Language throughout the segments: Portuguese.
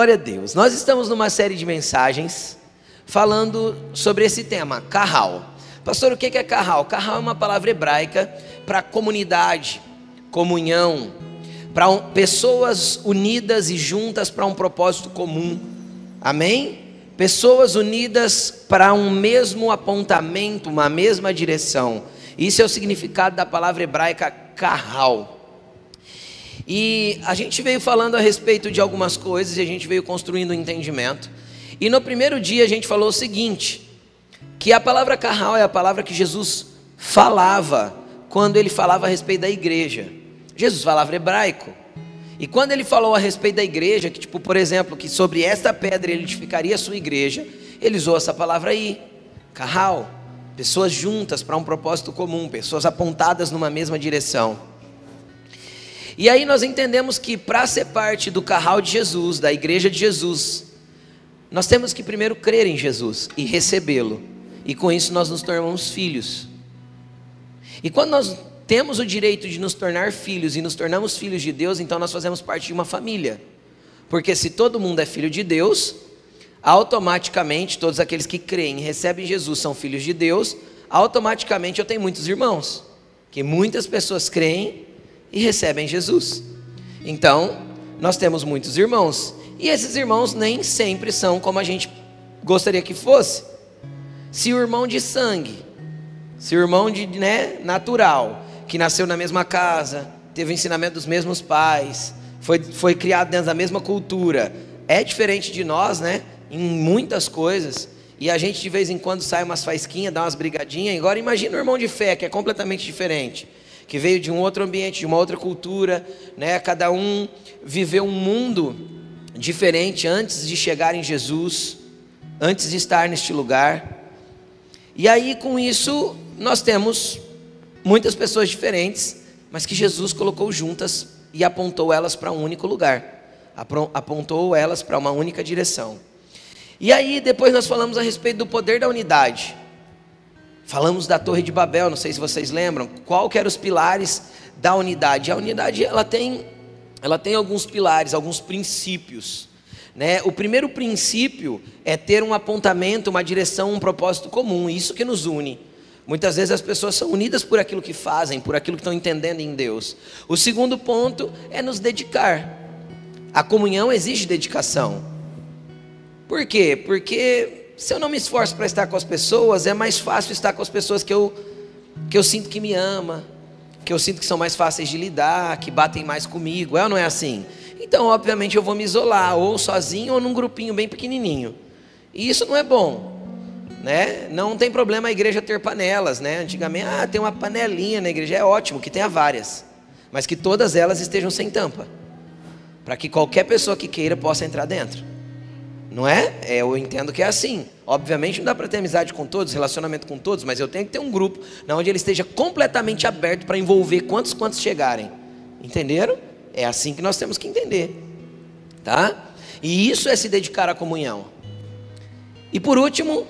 Glória a Deus. Nós estamos numa série de mensagens falando sobre esse tema, carral. Pastor, o que é carral? Carral é uma palavra hebraica para comunidade, comunhão, para um, pessoas unidas e juntas para um propósito comum. Amém? Pessoas unidas para um mesmo apontamento, uma mesma direção. Isso é o significado da palavra hebraica carral. E a gente veio falando a respeito de algumas coisas e a gente veio construindo um entendimento. E no primeiro dia a gente falou o seguinte: que a palavra carral é a palavra que Jesus falava quando ele falava a respeito da igreja. Jesus falava hebraico. E quando ele falou a respeito da igreja, que tipo, por exemplo, que sobre esta pedra ele edificaria a sua igreja, ele usou essa palavra aí, carral, pessoas juntas para um propósito comum, pessoas apontadas numa mesma direção. E aí nós entendemos que para ser parte do carral de Jesus, da igreja de Jesus, nós temos que primeiro crer em Jesus e recebê-lo. E com isso nós nos tornamos filhos. E quando nós temos o direito de nos tornar filhos e nos tornamos filhos de Deus, então nós fazemos parte de uma família. Porque se todo mundo é filho de Deus, automaticamente todos aqueles que creem e recebem Jesus são filhos de Deus, automaticamente eu tenho muitos irmãos. Que muitas pessoas creem e recebem Jesus. Então, nós temos muitos irmãos, e esses irmãos nem sempre são como a gente gostaria que fosse. Se o irmão de sangue, se o irmão de, né, natural, que nasceu na mesma casa, teve o ensinamento dos mesmos pais, foi, foi criado dentro da mesma cultura, é diferente de nós, né? Em muitas coisas. E a gente de vez em quando sai umas faisquinhas, dá umas brigadinhas. Agora imagina o irmão de fé, que é completamente diferente que veio de um outro ambiente, de uma outra cultura, né? Cada um viveu um mundo diferente antes de chegar em Jesus, antes de estar neste lugar. E aí com isso nós temos muitas pessoas diferentes, mas que Jesus colocou juntas e apontou elas para um único lugar, apontou elas para uma única direção. E aí depois nós falamos a respeito do poder da unidade. Falamos da Torre de Babel, não sei se vocês lembram. Qual que eram os pilares da unidade? A unidade ela tem, ela tem alguns pilares, alguns princípios. Né? O primeiro princípio é ter um apontamento, uma direção, um propósito comum. Isso que nos une. Muitas vezes as pessoas são unidas por aquilo que fazem, por aquilo que estão entendendo em Deus. O segundo ponto é nos dedicar. A comunhão exige dedicação. Por quê? Porque se eu não me esforço para estar com as pessoas, é mais fácil estar com as pessoas que eu, que eu sinto que me ama, que eu sinto que são mais fáceis de lidar, que batem mais comigo. É ou não é assim? Então, obviamente, eu vou me isolar, ou sozinho, ou num grupinho bem pequenininho. E isso não é bom. Né? Não tem problema a igreja ter panelas, né? Antigamente, ah, tem uma panelinha na igreja, é ótimo que tenha várias, mas que todas elas estejam sem tampa, para que qualquer pessoa que queira possa entrar dentro. Não é? é? Eu entendo que é assim. Obviamente não dá para ter amizade com todos, relacionamento com todos, mas eu tenho que ter um grupo onde ele esteja completamente aberto para envolver quantos quantos chegarem. Entenderam? É assim que nós temos que entender. Tá? E isso é se dedicar à comunhão. E por último,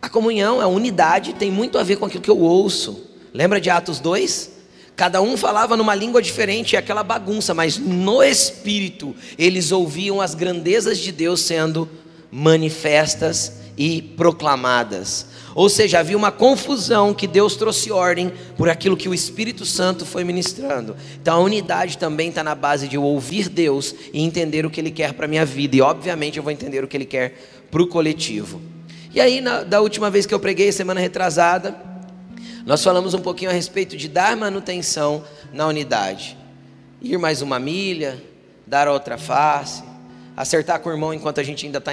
a comunhão, a unidade tem muito a ver com aquilo que eu ouço. Lembra de Atos 2? Cada um falava numa língua diferente, aquela bagunça, mas no espírito eles ouviam as grandezas de Deus sendo manifestas e proclamadas. Ou seja, havia uma confusão que Deus trouxe ordem por aquilo que o Espírito Santo foi ministrando. Então a unidade também está na base de eu ouvir Deus e entender o que Ele quer para a minha vida. E obviamente eu vou entender o que Ele quer para o coletivo. E aí, na, da última vez que eu preguei, semana retrasada, nós falamos um pouquinho a respeito de dar manutenção na unidade. Ir mais uma milha, dar outra face, acertar com o irmão enquanto a gente ainda está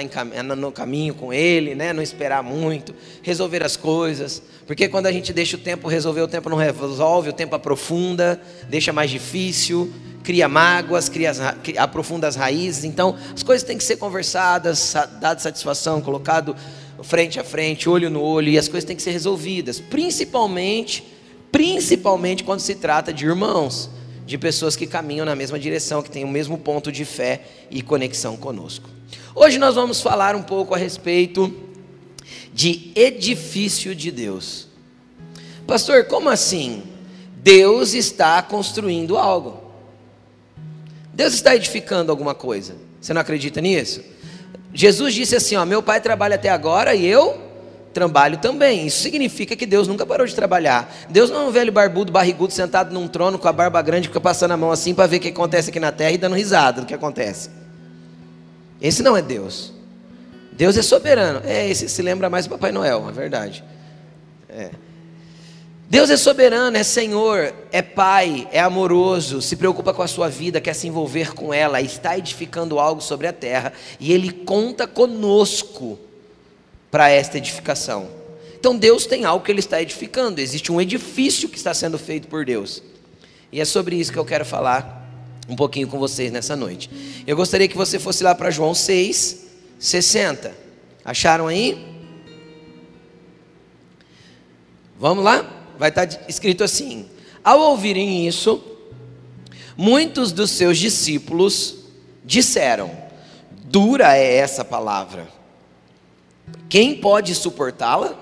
no caminho com ele, né? não esperar muito, resolver as coisas, porque quando a gente deixa o tempo resolver, o tempo não resolve, o tempo aprofunda, deixa mais difícil, cria mágoas, cria, aprofunda as raízes, então as coisas têm que ser conversadas, dada satisfação, colocado frente a frente, olho no olho, e as coisas têm que ser resolvidas, principalmente, principalmente quando se trata de irmãos, de pessoas que caminham na mesma direção, que têm o mesmo ponto de fé e conexão conosco. Hoje nós vamos falar um pouco a respeito de edifício de Deus. Pastor, como assim? Deus está construindo algo. Deus está edificando alguma coisa. Você não acredita nisso? Jesus disse assim: ó, meu pai trabalha até agora e eu trabalho também. Isso significa que Deus nunca parou de trabalhar. Deus não é um velho barbudo, barrigudo, sentado num trono com a barba grande, fica passando a mão assim para ver o que acontece aqui na terra e dando risada do que acontece. Esse não é Deus. Deus é soberano. É, esse se lembra mais do Papai Noel, é verdade. É. Deus é soberano, é Senhor, é Pai, é amoroso, se preocupa com a sua vida, quer se envolver com ela, está edificando algo sobre a terra e Ele conta conosco para esta edificação. Então Deus tem algo que Ele está edificando, existe um edifício que está sendo feito por Deus. E é sobre isso que eu quero falar um pouquinho com vocês nessa noite. Eu gostaria que você fosse lá para João 6, 60. Acharam aí? Vamos lá? Vai estar escrito assim: Ao ouvirem isso, muitos dos seus discípulos disseram: Dura é essa palavra. Quem pode suportá-la?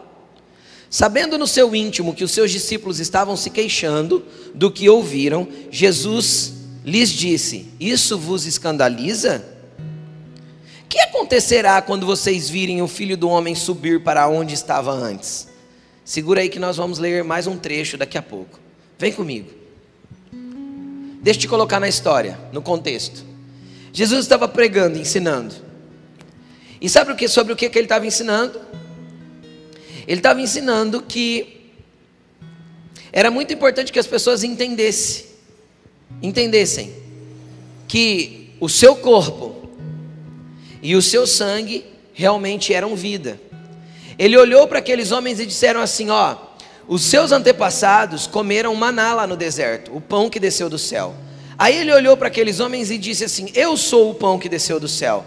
Sabendo no seu íntimo que os seus discípulos estavam se queixando do que ouviram, Jesus lhes disse: Isso vos escandaliza? Que acontecerá quando vocês virem o filho do homem subir para onde estava antes? Segura aí que nós vamos ler mais um trecho daqui a pouco. Vem comigo. Deixa eu te colocar na história, no contexto. Jesus estava pregando, ensinando. E sabe o que, sobre o que, que ele estava ensinando? Ele estava ensinando que era muito importante que as pessoas entendessem, entendessem que o seu corpo e o seu sangue realmente eram vida. Ele olhou para aqueles homens e disseram assim: Ó, os seus antepassados comeram maná lá no deserto, o pão que desceu do céu. Aí ele olhou para aqueles homens e disse assim: Eu sou o pão que desceu do céu.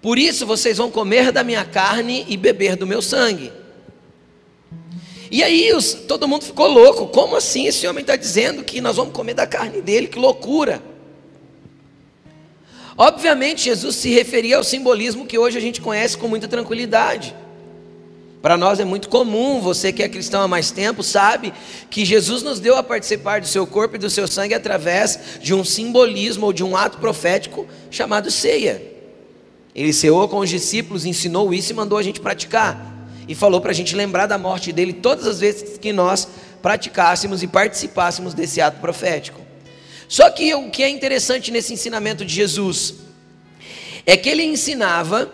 Por isso vocês vão comer da minha carne e beber do meu sangue. E aí os, todo mundo ficou louco. Como assim esse homem está dizendo que nós vamos comer da carne dele? Que loucura! Obviamente, Jesus se referia ao simbolismo que hoje a gente conhece com muita tranquilidade. Para nós é muito comum, você que é cristão há mais tempo sabe que Jesus nos deu a participar do seu corpo e do seu sangue através de um simbolismo ou de um ato profético chamado ceia. Ele ceou com os discípulos, ensinou isso e mandou a gente praticar. E falou para a gente lembrar da morte dele todas as vezes que nós praticássemos e participássemos desse ato profético. Só que o que é interessante nesse ensinamento de Jesus é que ele ensinava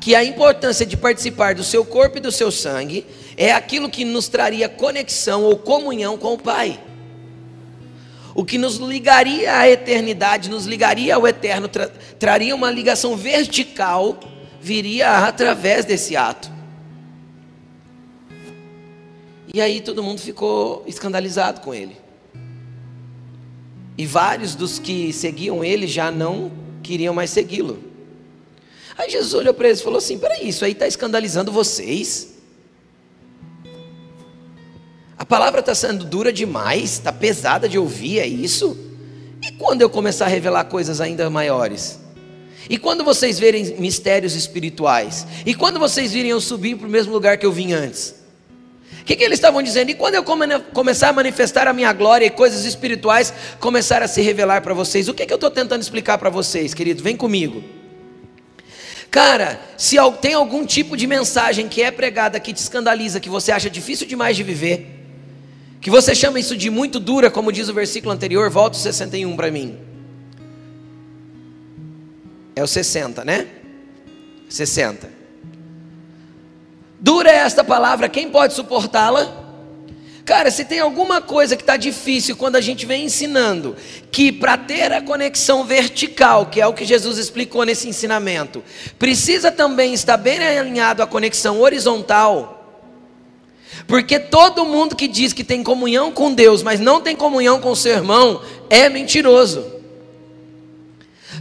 que a importância de participar do seu corpo e do seu sangue é aquilo que nos traria conexão ou comunhão com o Pai. O que nos ligaria à eternidade, nos ligaria ao eterno, tra traria uma ligação vertical, viria através desse ato. E aí todo mundo ficou escandalizado com ele. E vários dos que seguiam ele já não queriam mais segui-lo. Aí Jesus olhou para eles e falou assim: peraí, isso aí está escandalizando vocês? A palavra está sendo dura demais, está pesada de ouvir, é isso? E quando eu começar a revelar coisas ainda maiores? E quando vocês verem mistérios espirituais? E quando vocês virem eu subir para o mesmo lugar que eu vim antes? Que, que eles estavam dizendo? E quando eu come, começar a manifestar a minha glória e coisas espirituais começar a se revelar para vocês, o que, que eu estou tentando explicar para vocês, queridos? Vem comigo. Cara, se tem algum tipo de mensagem que é pregada que te escandaliza, que você acha difícil demais de viver, que você chama isso de muito dura, como diz o versículo anterior, volta o 61 para mim. É o 60, né? 60. Dura é esta palavra, quem pode suportá-la? Cara, se tem alguma coisa que está difícil quando a gente vem ensinando que para ter a conexão vertical, que é o que Jesus explicou nesse ensinamento, precisa também estar bem alinhado à conexão horizontal. Porque todo mundo que diz que tem comunhão com Deus, mas não tem comunhão com o seu irmão, é mentiroso.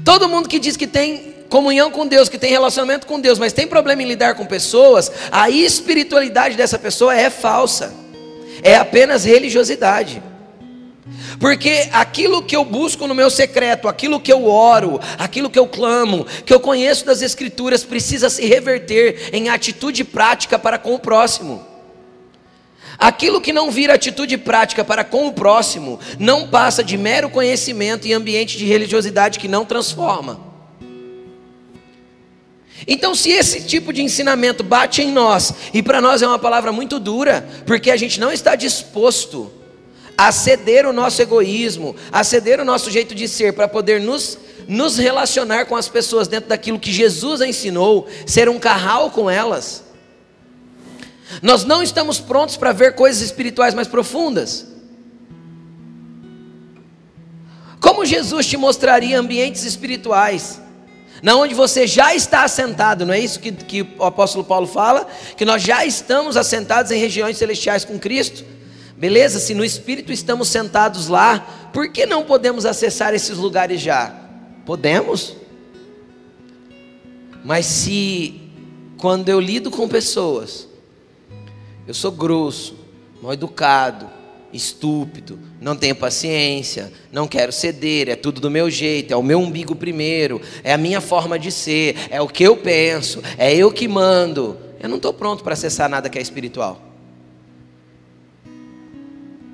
Todo mundo que diz que tem comunhão com Deus, que tem relacionamento com Deus, mas tem problema em lidar com pessoas, a espiritualidade dessa pessoa é falsa, é apenas religiosidade. Porque aquilo que eu busco no meu secreto, aquilo que eu oro, aquilo que eu clamo, que eu conheço das Escrituras, precisa se reverter em atitude prática para com o próximo. Aquilo que não vira atitude prática para com o próximo não passa de mero conhecimento em ambiente de religiosidade que não transforma. Então, se esse tipo de ensinamento bate em nós, e para nós é uma palavra muito dura, porque a gente não está disposto a ceder o nosso egoísmo, a ceder o nosso jeito de ser para poder nos, nos relacionar com as pessoas dentro daquilo que Jesus ensinou, ser um carral com elas. Nós não estamos prontos para ver coisas espirituais mais profundas. Como Jesus te mostraria ambientes espirituais, na onde você já está assentado, não é isso que, que o apóstolo Paulo fala? Que nós já estamos assentados em regiões celestiais com Cristo? Beleza? Se no Espírito estamos sentados lá, por que não podemos acessar esses lugares já? Podemos. Mas se, quando eu lido com pessoas, eu sou grosso, mal educado, estúpido, não tenho paciência, não quero ceder, é tudo do meu jeito, é o meu umbigo primeiro, é a minha forma de ser, é o que eu penso, é eu que mando. Eu não estou pronto para acessar nada que é espiritual.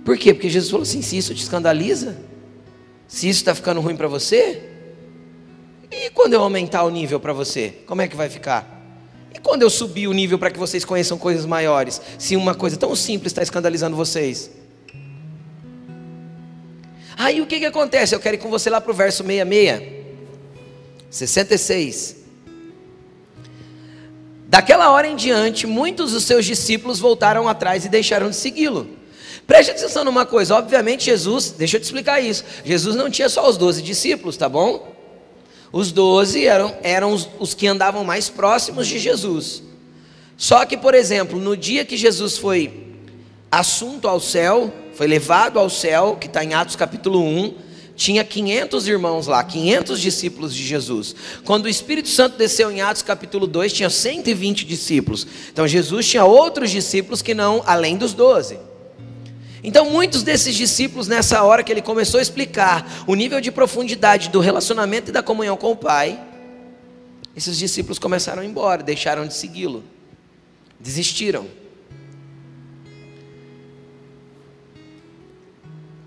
Por quê? Porque Jesus falou assim: se isso te escandaliza, se isso está ficando ruim para você, e quando eu aumentar o nível para você, como é que vai ficar? E quando eu subir o nível para que vocês conheçam coisas maiores, se uma coisa tão simples está escandalizando vocês? Aí o que, que acontece? Eu quero ir com você lá para o verso 66, 66. Daquela hora em diante, muitos dos seus discípulos voltaram atrás e deixaram de segui-lo. Preste atenção numa coisa, obviamente Jesus, deixa eu te explicar isso. Jesus não tinha só os doze discípulos, tá bom? Os doze eram, eram os, os que andavam mais próximos de Jesus. Só que, por exemplo, no dia que Jesus foi assunto ao céu, foi levado ao céu, que está em Atos capítulo 1, tinha 500 irmãos lá, 500 discípulos de Jesus. Quando o Espírito Santo desceu em Atos capítulo 2, tinha 120 discípulos. Então Jesus tinha outros discípulos que não, além dos 12. Então, muitos desses discípulos, nessa hora que ele começou a explicar o nível de profundidade do relacionamento e da comunhão com o Pai, esses discípulos começaram a ir embora, deixaram de segui-lo, desistiram.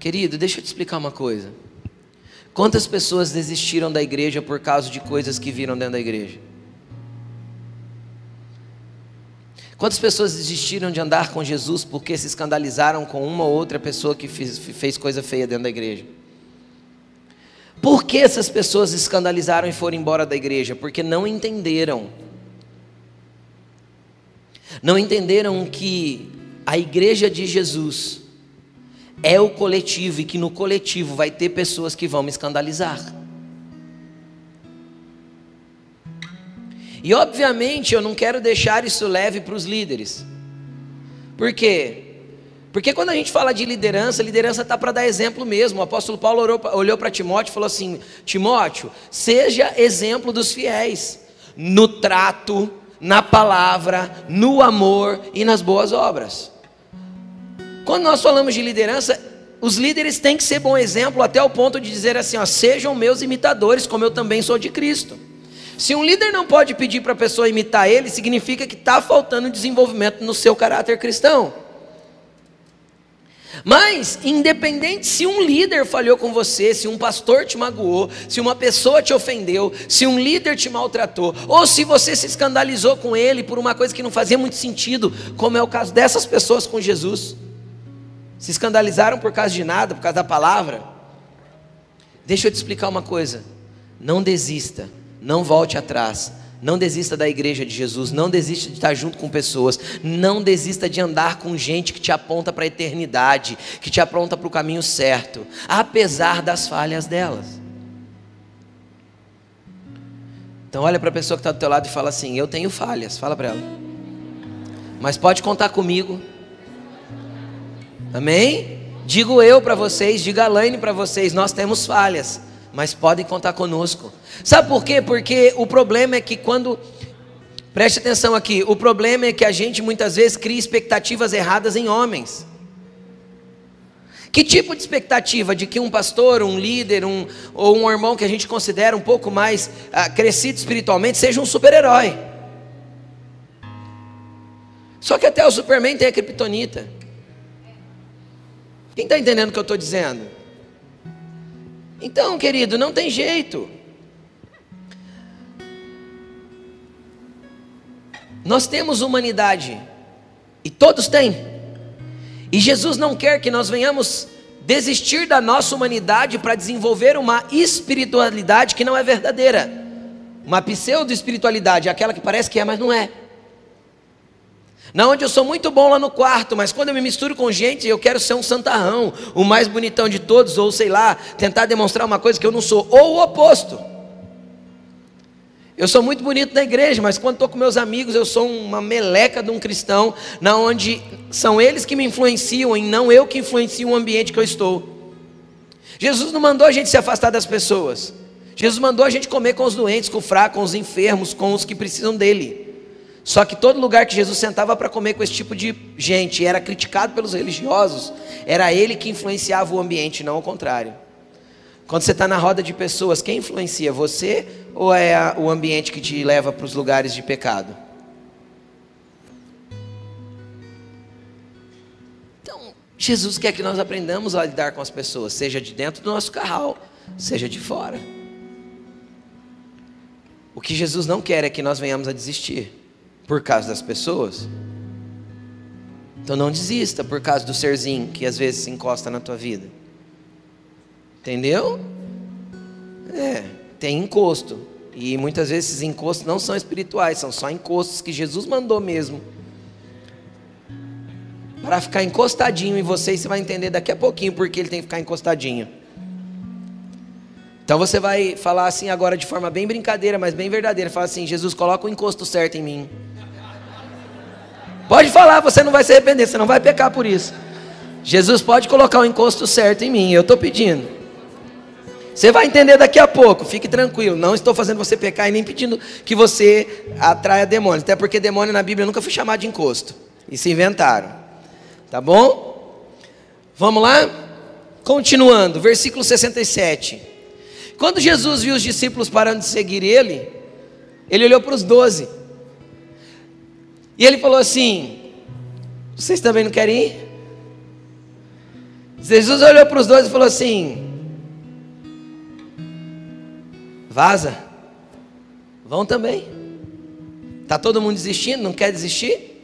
Querido, deixa eu te explicar uma coisa. Quantas pessoas desistiram da igreja por causa de coisas que viram dentro da igreja? Quantas pessoas desistiram de andar com Jesus porque se escandalizaram com uma ou outra pessoa que fez, fez coisa feia dentro da igreja? Por que essas pessoas se escandalizaram e foram embora da igreja? Porque não entenderam. Não entenderam que a igreja de Jesus é o coletivo e que no coletivo vai ter pessoas que vão me escandalizar. E obviamente eu não quero deixar isso leve para os líderes. Por quê? Porque quando a gente fala de liderança, liderança está para dar exemplo mesmo. O apóstolo Paulo olhou para Timóteo e falou assim: Timóteo, seja exemplo dos fiéis no trato, na palavra, no amor e nas boas obras. Quando nós falamos de liderança, os líderes têm que ser bom exemplo até o ponto de dizer assim: ó, sejam meus imitadores, como eu também sou de Cristo. Se um líder não pode pedir para a pessoa imitar ele, significa que está faltando desenvolvimento no seu caráter cristão. Mas, independente se um líder falhou com você, se um pastor te magoou, se uma pessoa te ofendeu, se um líder te maltratou, ou se você se escandalizou com ele por uma coisa que não fazia muito sentido, como é o caso dessas pessoas com Jesus, se escandalizaram por causa de nada, por causa da palavra. Deixa eu te explicar uma coisa: não desista não volte atrás. Não desista da igreja de Jesus, não desista de estar junto com pessoas, não desista de andar com gente que te aponta para a eternidade, que te aponta para o caminho certo, apesar das falhas delas. Então olha para a pessoa que está do teu lado e fala assim: Eu tenho falhas, fala para ela. Mas pode contar comigo. Amém? Digo eu para vocês, diga a Laine para vocês, nós temos falhas mas podem contar conosco. Sabe por quê? Porque o problema é que quando. Preste atenção aqui. O problema é que a gente muitas vezes cria expectativas erradas em homens. Que tipo de expectativa? De que um pastor, um líder, um, ou um irmão que a gente considera um pouco mais ah, crescido espiritualmente seja um super-herói. Só que até o Superman tem a criptonita. Quem está entendendo o que eu estou dizendo? Então, querido, não tem jeito. Nós temos humanidade, e todos têm. E Jesus não quer que nós venhamos desistir da nossa humanidade para desenvolver uma espiritualidade que não é verdadeira. Uma pseudo-espiritualidade, aquela que parece que é, mas não é. Na onde eu sou muito bom lá no quarto, mas quando eu me misturo com gente, eu quero ser um santarrão, o mais bonitão de todos, ou sei lá, tentar demonstrar uma coisa que eu não sou, ou o oposto. Eu sou muito bonito na igreja, mas quando estou com meus amigos, eu sou uma meleca de um cristão, na onde são eles que me influenciam e não eu que influencio o ambiente que eu estou. Jesus não mandou a gente se afastar das pessoas. Jesus mandou a gente comer com os doentes, com os fracos, com os enfermos, com os que precisam dele. Só que todo lugar que Jesus sentava para comer com esse tipo de gente era criticado pelos religiosos, era ele que influenciava o ambiente, não o contrário. Quando você está na roda de pessoas, quem influencia? Você ou é a, o ambiente que te leva para os lugares de pecado? Então, Jesus quer que nós aprendamos a lidar com as pessoas, seja de dentro do nosso carral, seja de fora. O que Jesus não quer é que nós venhamos a desistir por causa das pessoas. Então não desista por causa do serzinho que às vezes se encosta na tua vida. Entendeu? É, tem encosto. E muitas vezes esses encostos não são espirituais, são só encostos que Jesus mandou mesmo. Para ficar encostadinho em você, e você vai entender daqui a pouquinho porque ele tem que ficar encostadinho. Então você vai falar assim agora de forma bem brincadeira, mas bem verdadeira. Fala assim: Jesus, coloca o encosto certo em mim. Pode falar, você não vai se arrepender, você não vai pecar por isso. Jesus pode colocar o encosto certo em mim, eu estou pedindo. Você vai entender daqui a pouco, fique tranquilo. Não estou fazendo você pecar e nem pedindo que você atraia demônios. Até porque demônio na Bíblia nunca foi chamado de encosto. E se inventaram. Tá bom? Vamos lá? Continuando, versículo 67. Quando Jesus viu os discípulos parando de seguir ele, ele olhou para os doze. E ele falou assim: Vocês também não querem ir? Jesus olhou para os doze e falou assim: Vaza. Vão também. Tá todo mundo desistindo? Não quer desistir?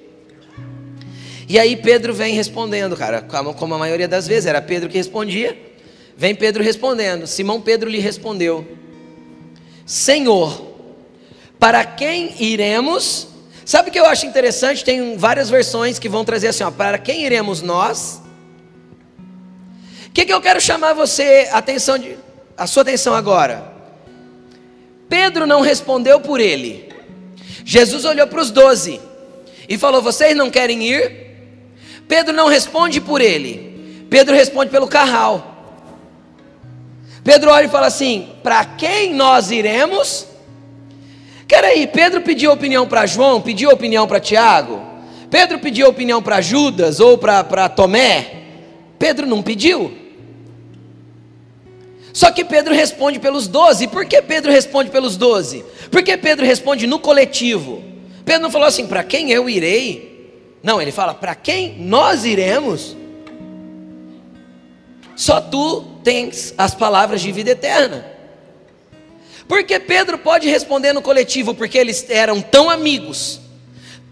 E aí Pedro vem respondendo, cara, como a maioria das vezes era Pedro que respondia. Vem Pedro respondendo. Simão Pedro lhe respondeu: Senhor, para quem iremos? Sabe o que eu acho interessante? Tem várias versões que vão trazer assim, ó, para quem iremos nós? O que, que eu quero chamar você atenção de, a sua atenção agora? Pedro não respondeu por ele. Jesus olhou para os doze e falou: Vocês não querem ir? Pedro não responde por ele. Pedro responde pelo carral. Pedro olha e fala assim: Para quem nós iremos? Aí, Pedro pediu opinião para João, pediu opinião para Tiago, Pedro pediu opinião para Judas ou para Tomé. Pedro não pediu. Só que Pedro responde pelos doze. Por que Pedro responde pelos doze? Porque Pedro responde no coletivo. Pedro não falou assim, para quem eu irei? Não, ele fala, para quem nós iremos? Só tu tens as palavras de vida eterna. Porque Pedro pode responder no coletivo, porque eles eram tão amigos,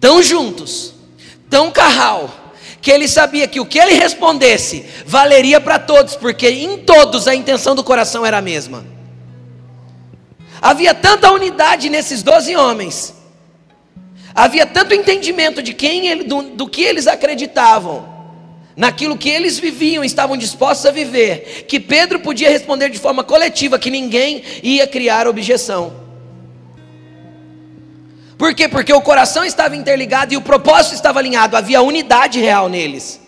tão juntos, tão carral, que ele sabia que o que ele respondesse valeria para todos, porque em todos a intenção do coração era a mesma. Havia tanta unidade nesses doze homens, havia tanto entendimento de quem ele, do, do que eles acreditavam, naquilo que eles viviam, estavam dispostos a viver, que Pedro podia responder de forma coletiva, que ninguém ia criar objeção. Por quê? Porque o coração estava interligado e o propósito estava alinhado, havia unidade real neles.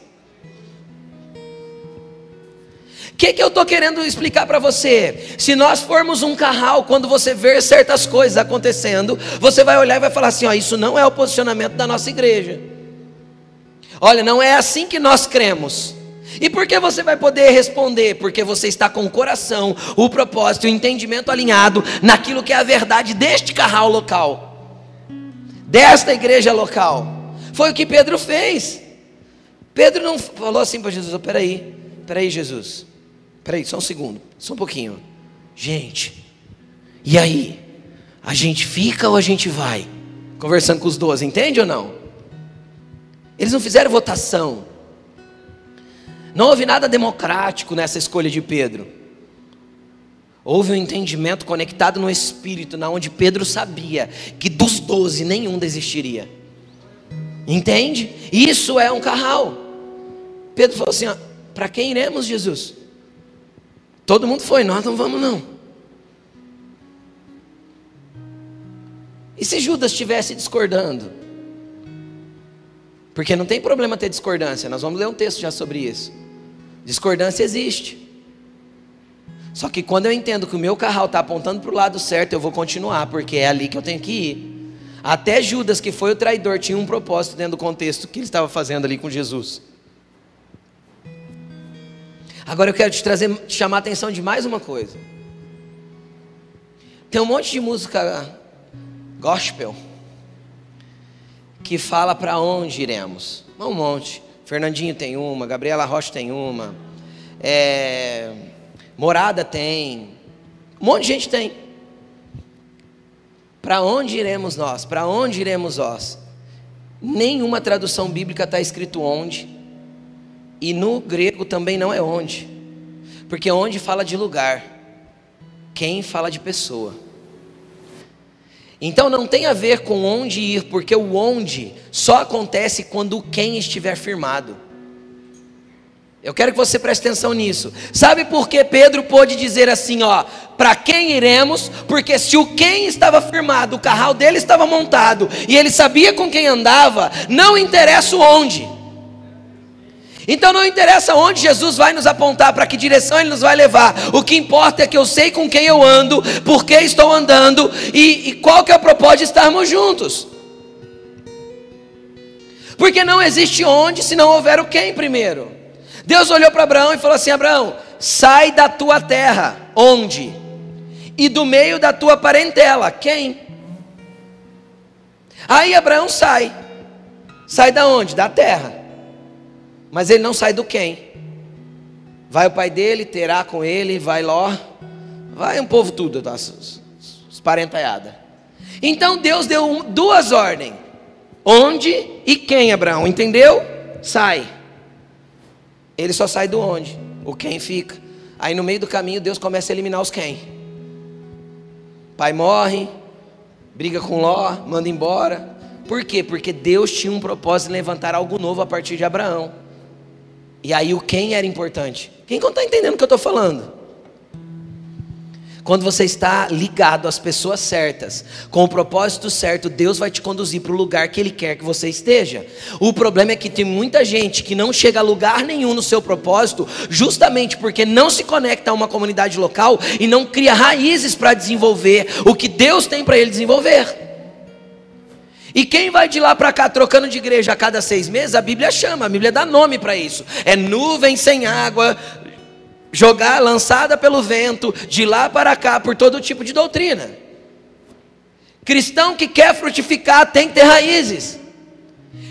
O que, que eu estou querendo explicar para você? Se nós formos um carral, quando você ver certas coisas acontecendo, você vai olhar e vai falar assim: ó, isso não é o posicionamento da nossa igreja. Olha, não é assim que nós cremos. E por que você vai poder responder? Porque você está com o coração, o propósito, o entendimento alinhado naquilo que é a verdade deste carral local desta igreja local. Foi o que Pedro fez. Pedro não falou assim para Jesus: oh, peraí, peraí, Jesus. Peraí, só um segundo, só um pouquinho. Gente, e aí? A gente fica ou a gente vai? Conversando com os doze, entende ou não? Eles não fizeram votação. Não houve nada democrático nessa escolha de Pedro. Houve um entendimento conectado no Espírito, na onde Pedro sabia que dos doze nenhum desistiria. Entende? Isso é um carral. Pedro falou assim: para quem iremos, Jesus? Todo mundo foi, nós não vamos não. E se Judas estivesse discordando? Porque não tem problema ter discordância, nós vamos ler um texto já sobre isso. Discordância existe. Só que quando eu entendo que o meu carral está apontando para o lado certo, eu vou continuar, porque é ali que eu tenho que ir. Até Judas, que foi o traidor, tinha um propósito dentro do contexto que ele estava fazendo ali com Jesus. Agora eu quero te trazer, te chamar a atenção de mais uma coisa. Tem um monte de música gospel que fala para onde iremos. Um monte. Fernandinho tem uma, Gabriela Rocha tem uma, é, Morada tem, um monte de gente tem. Para onde iremos nós? Para onde iremos nós? Nenhuma tradução bíblica está escrito onde, e no grego também não é onde, porque onde fala de lugar, quem fala de pessoa. Então não tem a ver com onde ir, porque o onde só acontece quando o quem estiver firmado. Eu quero que você preste atenção nisso. Sabe por que Pedro pôde dizer assim, ó, para quem iremos? Porque se o quem estava firmado, o carral dele estava montado e ele sabia com quem andava, não interessa o onde. Então não interessa onde Jesus vai nos apontar, para que direção Ele nos vai levar. O que importa é que eu sei com quem eu ando, por que estou andando e, e qual que é o propósito de estarmos juntos. Porque não existe onde se não houver o quem primeiro. Deus olhou para Abraão e falou assim: Abraão, sai da tua terra, onde? E do meio da tua parentela, quem? Aí Abraão sai. Sai da onde? Da terra. Mas ele não sai do quem. Vai o pai dele, terá com ele, vai Ló, vai um povo tudo, tá? os, parentaiada. Então Deus deu duas ordens: onde e quem, Abraão, entendeu? Sai. Ele só sai do onde, o quem fica. Aí no meio do caminho Deus começa a eliminar os quem. Pai morre, briga com Ló, manda embora. Por quê? Porque Deus tinha um propósito de levantar algo novo a partir de Abraão. E aí o quem era importante? Quem está entendendo o que eu estou falando? Quando você está ligado às pessoas certas, com o propósito certo, Deus vai te conduzir para o lugar que Ele quer que você esteja. O problema é que tem muita gente que não chega a lugar nenhum no seu propósito, justamente porque não se conecta a uma comunidade local e não cria raízes para desenvolver o que Deus tem para ele desenvolver. E quem vai de lá para cá trocando de igreja a cada seis meses, a Bíblia chama, a Bíblia dá nome para isso. É nuvem sem água, jogar, lançada pelo vento, de lá para cá, por todo tipo de doutrina. Cristão que quer frutificar tem que ter raízes.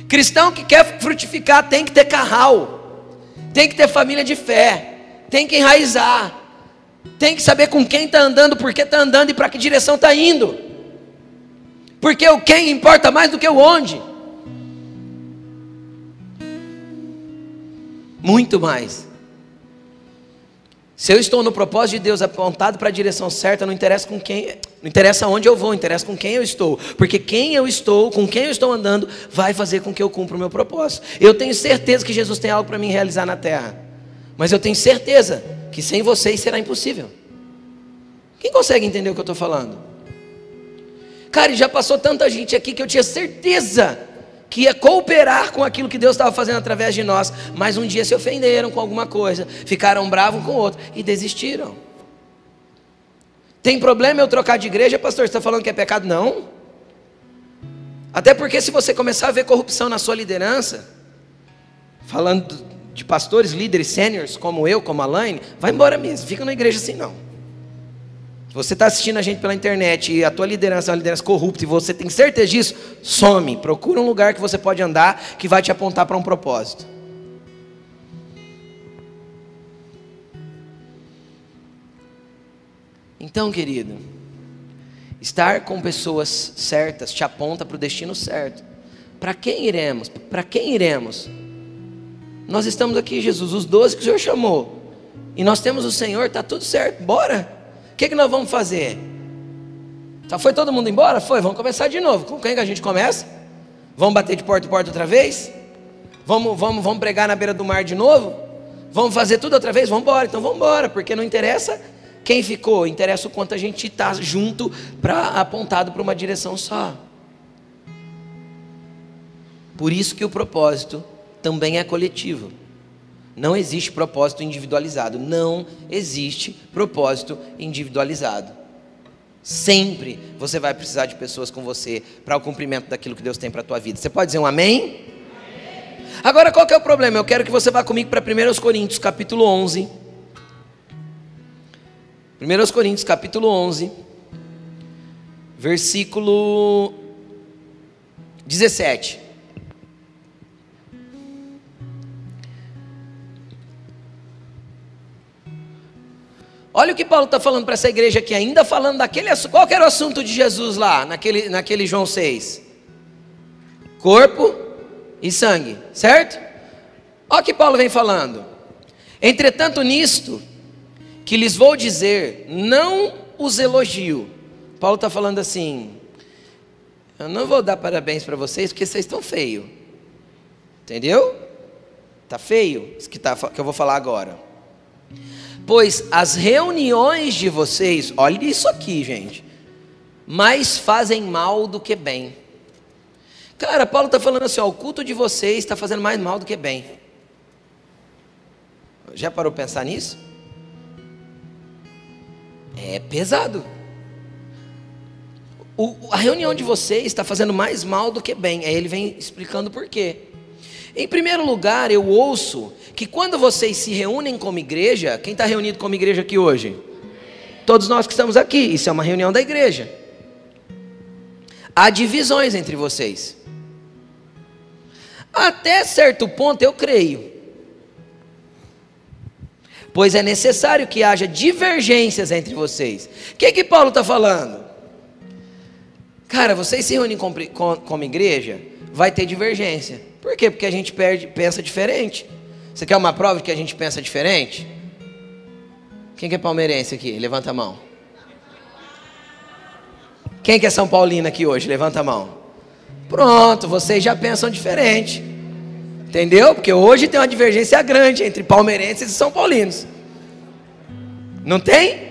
Cristão que quer frutificar tem que ter carral, tem que ter família de fé, tem que enraizar, tem que saber com quem está andando, por que está andando e para que direção está indo. Porque o quem importa mais do que o onde. Muito mais. Se eu estou no propósito de Deus apontado para a direção certa, não interessa com quem, não interessa onde eu vou, interessa com quem eu estou, porque quem eu estou, com quem eu estou andando, vai fazer com que eu cumpra o meu propósito. Eu tenho certeza que Jesus tem algo para mim realizar na terra, mas eu tenho certeza que sem vocês será impossível. Quem consegue entender o que eu estou falando? Cara, e já passou tanta gente aqui que eu tinha certeza que ia cooperar com aquilo que Deus estava fazendo através de nós, mas um dia se ofenderam com alguma coisa, ficaram bravos com o outro e desistiram. Tem problema eu trocar de igreja, pastor? Você está falando que é pecado? Não. Até porque se você começar a ver corrupção na sua liderança, falando de pastores, líderes, sêniores, como eu, como a Laine, vai embora mesmo, fica na igreja assim não. Se você está assistindo a gente pela internet e a tua liderança é uma liderança corrupta e você tem certeza disso, some. Procura um lugar que você pode andar que vai te apontar para um propósito. Então, querido, estar com pessoas certas te aponta para o destino certo. Para quem iremos? Para quem iremos? Nós estamos aqui, Jesus, os doze que o Senhor chamou. E nós temos o Senhor, está tudo certo, bora. Que, que nós vamos fazer? Tá, foi todo mundo embora? Foi, vamos começar de novo. Com quem que a gente começa? Vamos bater de porta em porta outra vez? Vamos, vamos, vamos pregar na beira do mar de novo? Vamos fazer tudo outra vez? Vamos embora, então vamos embora, porque não interessa quem ficou, interessa o quanto a gente está junto, para apontado para uma direção só. Por isso que o propósito também é coletivo. Não existe propósito individualizado. Não existe propósito individualizado. Sempre você vai precisar de pessoas com você para o cumprimento daquilo que Deus tem para a tua vida. Você pode dizer um amém? amém? Agora qual que é o problema? Eu quero que você vá comigo para 1 Coríntios capítulo 11. 1 Coríntios capítulo 11, versículo 17. Olha o que Paulo está falando para essa igreja aqui, ainda falando daquele Qual era o assunto de Jesus lá, naquele, naquele João 6? Corpo e sangue, certo? Olha o que Paulo vem falando. Entretanto, nisto, que lhes vou dizer, não os elogio. Paulo está falando assim: eu não vou dar parabéns para vocês porque vocês estão feios. Entendeu? Está feio, isso que, tá, que eu vou falar agora. Pois as reuniões de vocês, olha isso aqui, gente, mais fazem mal do que bem. Cara, Paulo está falando assim: ó, o culto de vocês está fazendo mais mal do que bem. Já parou pensar nisso? é pesado. O, a reunião de vocês está fazendo mais mal do que bem. Aí ele vem explicando por quê. Em primeiro lugar, eu ouço que quando vocês se reúnem como igreja, quem está reunido como igreja aqui hoje? Todos nós que estamos aqui, isso é uma reunião da igreja. Há divisões entre vocês. Até certo ponto eu creio pois é necessário que haja divergências entre vocês. O que, que Paulo está falando? Cara, vocês se reúnem como, como igreja, vai ter divergência. Por quê? Porque a gente perde, pensa diferente. Você quer uma prova de que a gente pensa diferente? Quem que é palmeirense aqui? Levanta a mão. Quem que é São Paulino aqui hoje? Levanta a mão. Pronto, vocês já pensam diferente. Entendeu? Porque hoje tem uma divergência grande entre palmeirenses e são paulinos. Não tem?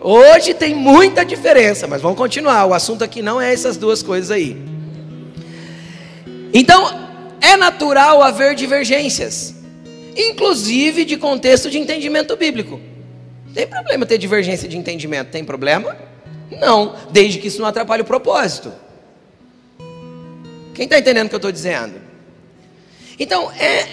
Hoje tem muita diferença, mas vamos continuar. O assunto aqui não é essas duas coisas aí. Então, é natural haver divergências, inclusive de contexto de entendimento bíblico. Tem problema ter divergência de entendimento? Tem problema? Não, desde que isso não atrapalhe o propósito. Quem está entendendo o que eu estou dizendo? Então, é,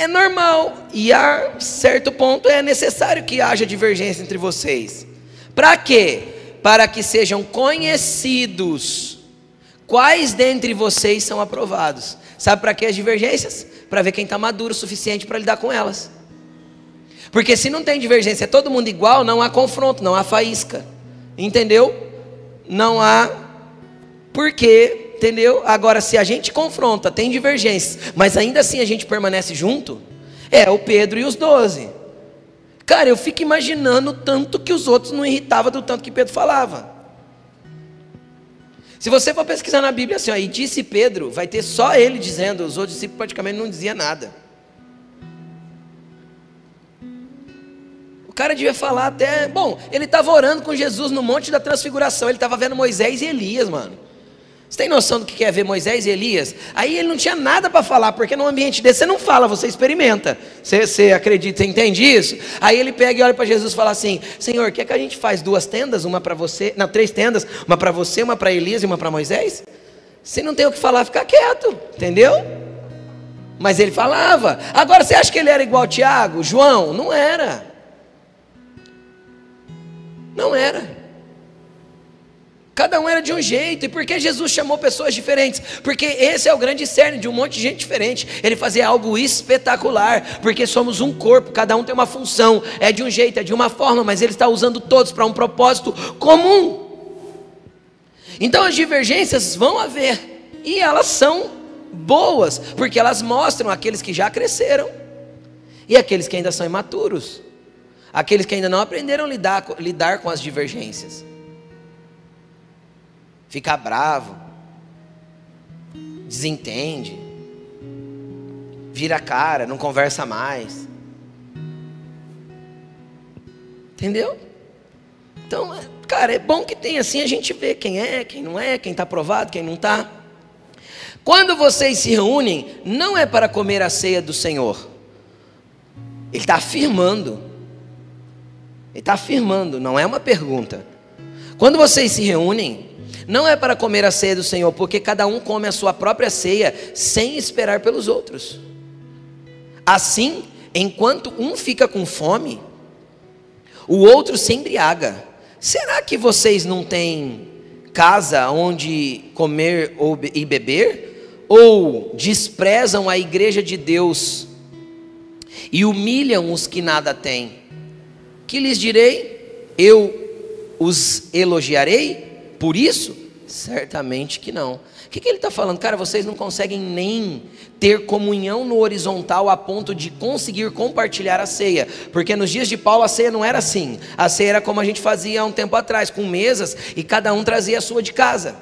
é normal e a certo ponto é necessário que haja divergência entre vocês. Para quê? Para que sejam conhecidos quais dentre vocês são aprovados. Sabe para que as divergências? Para ver quem está maduro o suficiente para lidar com elas. Porque se não tem divergência, é todo mundo igual, não há confronto, não há faísca. Entendeu? Não há porquê Entendeu? Agora, se a gente confronta, tem divergências, mas ainda assim a gente permanece junto, é o Pedro e os doze. Cara, eu fico imaginando tanto que os outros não irritavam do tanto que Pedro falava. Se você for pesquisar na Bíblia assim, ó, e disse Pedro, vai ter só ele dizendo, os outros discípulos praticamente não diziam nada. O cara devia falar até. Bom, ele estava orando com Jesus no Monte da Transfiguração, ele estava vendo Moisés e Elias, mano. Você tem noção do que é ver Moisés e Elias? Aí ele não tinha nada para falar, porque num ambiente desse você não fala, você experimenta. Você, você acredita, você entende isso? Aí ele pega e olha para Jesus e fala assim: Senhor, quer que a gente faz duas tendas, uma para você, não, três tendas, uma para você, uma para Elias e uma para Moisés? Se não tem o que falar, fica quieto, entendeu? Mas ele falava. Agora você acha que ele era igual Tiago, João? Não era. Não era. Cada um era de um jeito. E por que Jesus chamou pessoas diferentes? Porque esse é o grande cerne de um monte de gente diferente. Ele fazia algo espetacular, porque somos um corpo, cada um tem uma função, é de um jeito, é de uma forma, mas ele está usando todos para um propósito comum. Então as divergências vão haver, e elas são boas, porque elas mostram aqueles que já cresceram e aqueles que ainda são imaturos, aqueles que ainda não aprenderam a lidar, lidar com as divergências fica bravo, desentende, vira a cara, não conversa mais. Entendeu? Então, cara, é bom que tem assim a gente vê quem é, quem não é, quem está aprovado, quem não está. Quando vocês se reúnem, não é para comer a ceia do Senhor. Ele está afirmando. Ele está afirmando, não é uma pergunta. Quando vocês se reúnem, não é para comer a ceia do Senhor, porque cada um come a sua própria ceia sem esperar pelos outros. Assim, enquanto um fica com fome, o outro se embriaga. Será que vocês não têm casa onde comer e beber? Ou desprezam a igreja de Deus e humilham os que nada têm? Que lhes direi? Eu os elogiarei? Por isso? Certamente que não. O que, que ele está falando? Cara, vocês não conseguem nem ter comunhão no horizontal a ponto de conseguir compartilhar a ceia. Porque nos dias de Paulo a ceia não era assim. A ceia era como a gente fazia há um tempo atrás, com mesas e cada um trazia a sua de casa.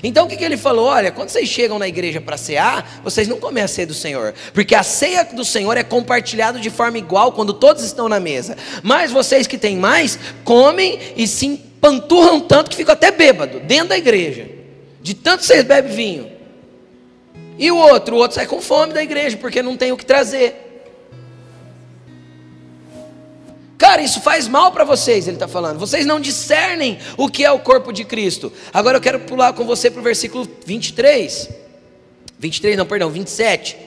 Então o que, que ele falou? Olha, quando vocês chegam na igreja para cear, vocês não comem a ceia do Senhor, porque a ceia do Senhor é compartilhada de forma igual quando todos estão na mesa. Mas vocês que têm mais, comem e se panturram tanto que ficam até bêbado, dentro da igreja. De tanto vocês bebem vinho. E o outro, o outro sai com fome da igreja, porque não tem o que trazer. Cara, isso faz mal para vocês, ele está falando. Vocês não discernem o que é o corpo de Cristo. Agora eu quero pular com você para o versículo 23. 23, não, perdão, 27.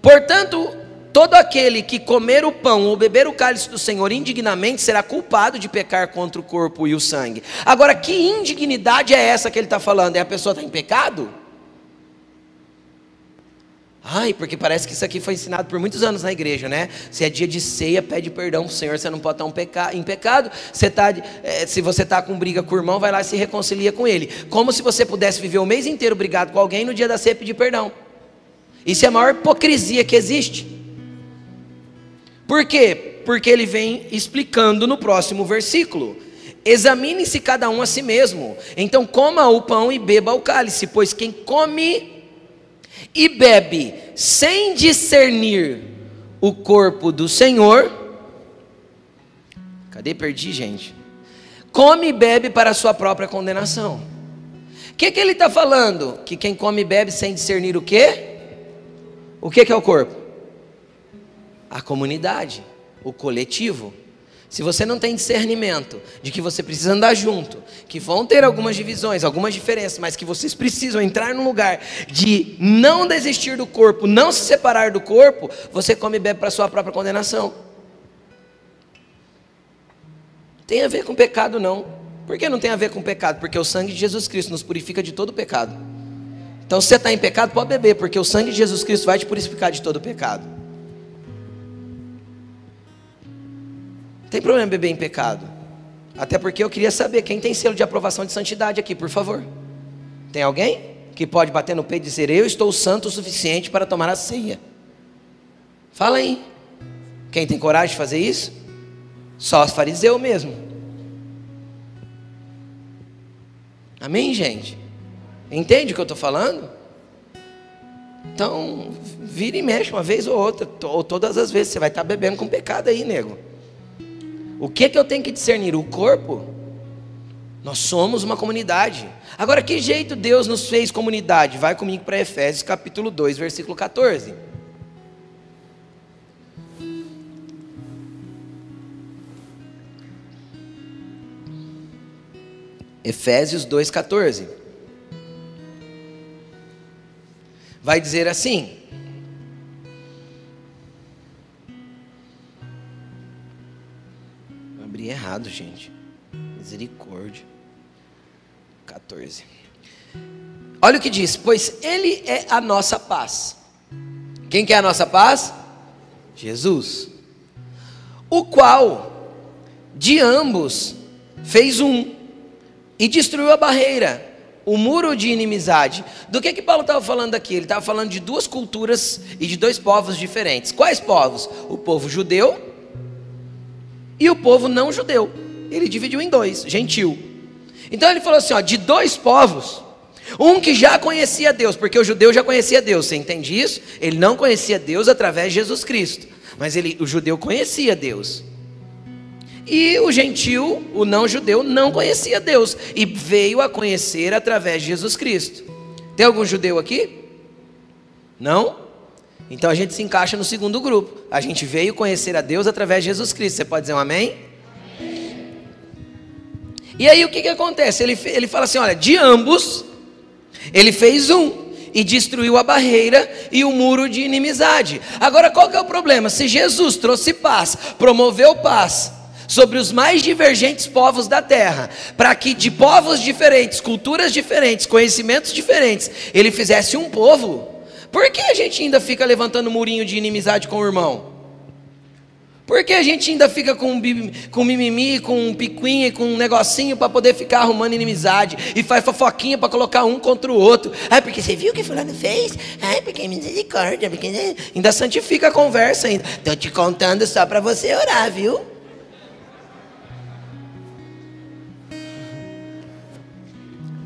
Portanto, Todo aquele que comer o pão ou beber o cálice do Senhor indignamente será culpado de pecar contra o corpo e o sangue. Agora, que indignidade é essa que ele está falando? É a pessoa está em pecado? Ai, porque parece que isso aqui foi ensinado por muitos anos na igreja, né? Se é dia de ceia, pede perdão para o Senhor, você não pode estar um peca... em pecado. Você tá, é, se você está com briga com o irmão, vai lá e se reconcilia com ele. Como se você pudesse viver o mês inteiro brigado com alguém no dia da ceia pedir perdão. Isso é a maior hipocrisia que existe. Por quê? Porque ele vem explicando no próximo versículo. Examine-se cada um a si mesmo. Então coma o pão e beba o cálice, pois quem come e bebe sem discernir o corpo do Senhor. Cadê? Perdi, gente. Come e bebe para a sua própria condenação. O que, que ele está falando? Que quem come e bebe sem discernir o quê? O que, que é o corpo? A comunidade, o coletivo. Se você não tem discernimento de que você precisa andar junto, que vão ter algumas divisões, algumas diferenças, mas que vocês precisam entrar num lugar de não desistir do corpo, não se separar do corpo, você come e bebe para sua própria condenação. Tem a ver com pecado não. Por que não tem a ver com pecado? Porque o sangue de Jesus Cristo nos purifica de todo pecado. Então, se você está em pecado, pode beber, porque o sangue de Jesus Cristo vai te purificar de todo pecado. Tem problema beber em pecado. Até porque eu queria saber quem tem selo de aprovação de santidade aqui, por favor. Tem alguém que pode bater no peito e dizer: Eu estou santo o suficiente para tomar a ceia? Fala aí. Quem tem coragem de fazer isso? Só os fariseus mesmo. Amém, gente? Entende o que eu estou falando? Então, vira e mexe uma vez ou outra, ou todas as vezes, você vai estar bebendo com pecado aí, nego. O que, que eu tenho que discernir? O corpo? Nós somos uma comunidade. Agora, que jeito Deus nos fez comunidade? Vai comigo para Efésios capítulo 2, versículo 14. Efésios 2,14. Vai dizer assim: errado, gente. Misericórdia. 14. Olha o que diz: Pois Ele é a nossa paz. Quem que é a nossa paz? Jesus. O qual de ambos fez um e destruiu a barreira, o muro de inimizade. Do que que Paulo estava falando aqui? Ele estava falando de duas culturas e de dois povos diferentes. Quais povos? O povo judeu e o povo não judeu. Ele dividiu em dois, gentil. Então ele falou assim, ó, de dois povos, um que já conhecia Deus, porque o judeu já conhecia Deus, você entende isso? Ele não conhecia Deus através de Jesus Cristo, mas ele, o judeu conhecia Deus. E o gentil, o não judeu, não conhecia Deus e veio a conhecer através de Jesus Cristo. Tem algum judeu aqui? Não? Então a gente se encaixa no segundo grupo. A gente veio conhecer a Deus através de Jesus Cristo. Você pode dizer um amém? E aí o que, que acontece? Ele, ele fala assim: olha, de ambos, ele fez um e destruiu a barreira e o muro de inimizade. Agora qual que é o problema? Se Jesus trouxe paz, promoveu paz sobre os mais divergentes povos da terra, para que de povos diferentes, culturas diferentes, conhecimentos diferentes, ele fizesse um povo, por que a gente ainda fica levantando murinho de inimizade com o irmão? Por que a gente ainda fica com, com mimimi, com picuinha, com um negocinho para poder ficar arrumando inimizade e faz fofoquinha para colocar um contra o outro? Ah, porque você viu o que fulano fez? Ah, porque misericórdia, porque ainda santifica a conversa ainda. Tô te contando só para você orar, viu?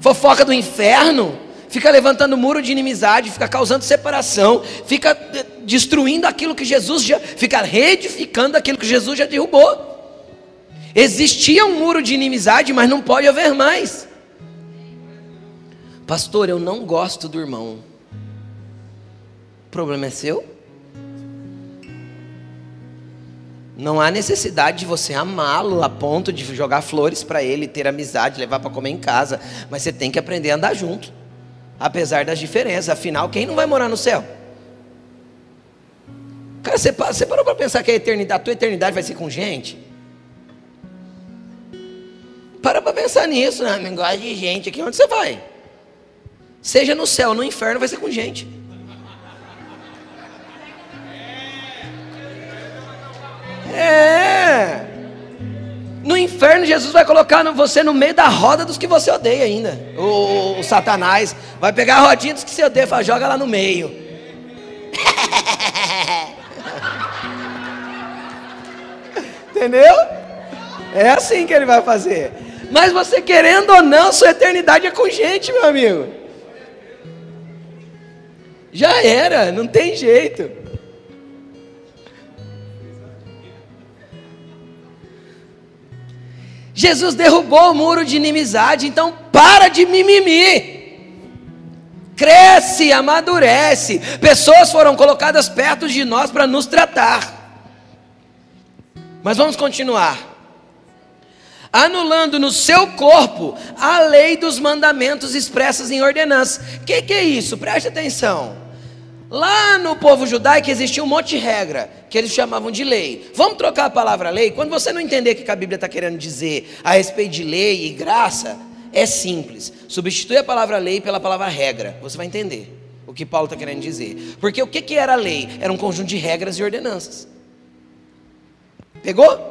Fofoca do inferno fica levantando muro de inimizade, fica causando separação, fica eh, destruindo aquilo que Jesus já, fica reedificando aquilo que Jesus já derrubou. Existia um muro de inimizade, mas não pode haver mais. Pastor, eu não gosto do irmão. O problema é seu? Não há necessidade de você amá-lo a ponto de jogar flores para ele, ter amizade, levar para comer em casa, mas você tem que aprender a andar junto apesar das diferenças. Afinal, quem não vai morar no céu? Cara, você, você parou para pensar que a eternidade, a tua eternidade vai ser com gente? Para para pensar nisso, né? Não gosta de gente aqui. Onde você vai? Seja no céu, no inferno, vai ser com gente. É. No inferno, Jesus vai colocar você no meio da roda dos que você odeia ainda. O, o Satanás vai pegar a rodinha dos que você odeia e fala, joga lá no meio. Entendeu? É assim que ele vai fazer. Mas você querendo ou não, sua eternidade é com gente, meu amigo. Já era, não tem jeito. Jesus derrubou o muro de inimizade, então para de mimimi. Cresce, amadurece. Pessoas foram colocadas perto de nós para nos tratar. Mas vamos continuar. Anulando no seu corpo a lei dos mandamentos expressos em ordenanças. O que, que é isso? Preste atenção. Lá no povo judaico existia um monte de regra que eles chamavam de lei. Vamos trocar a palavra lei? Quando você não entender o que a Bíblia está querendo dizer a respeito de lei e graça, é simples. Substitui a palavra lei pela palavra regra. Você vai entender o que Paulo está querendo dizer. Porque o que, que era lei? Era um conjunto de regras e ordenanças. Pegou?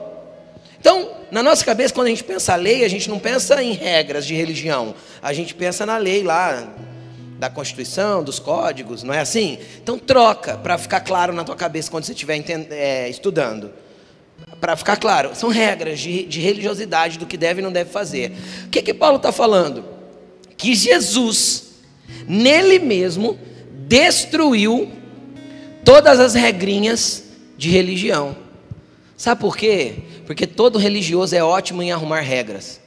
Então, na nossa cabeça, quando a gente pensa lei, a gente não pensa em regras de religião. A gente pensa na lei lá, da Constituição, dos códigos, não é assim? Então troca para ficar claro na tua cabeça quando você estiver é, estudando. Para ficar claro, são regras de, de, religiosidade do que deve e não deve fazer. O que, que Paulo está falando? Que Jesus, nele mesmo, destruiu todas as regrinhas de religião. Sabe por quê? Porque todo religioso é ótimo em arrumar regras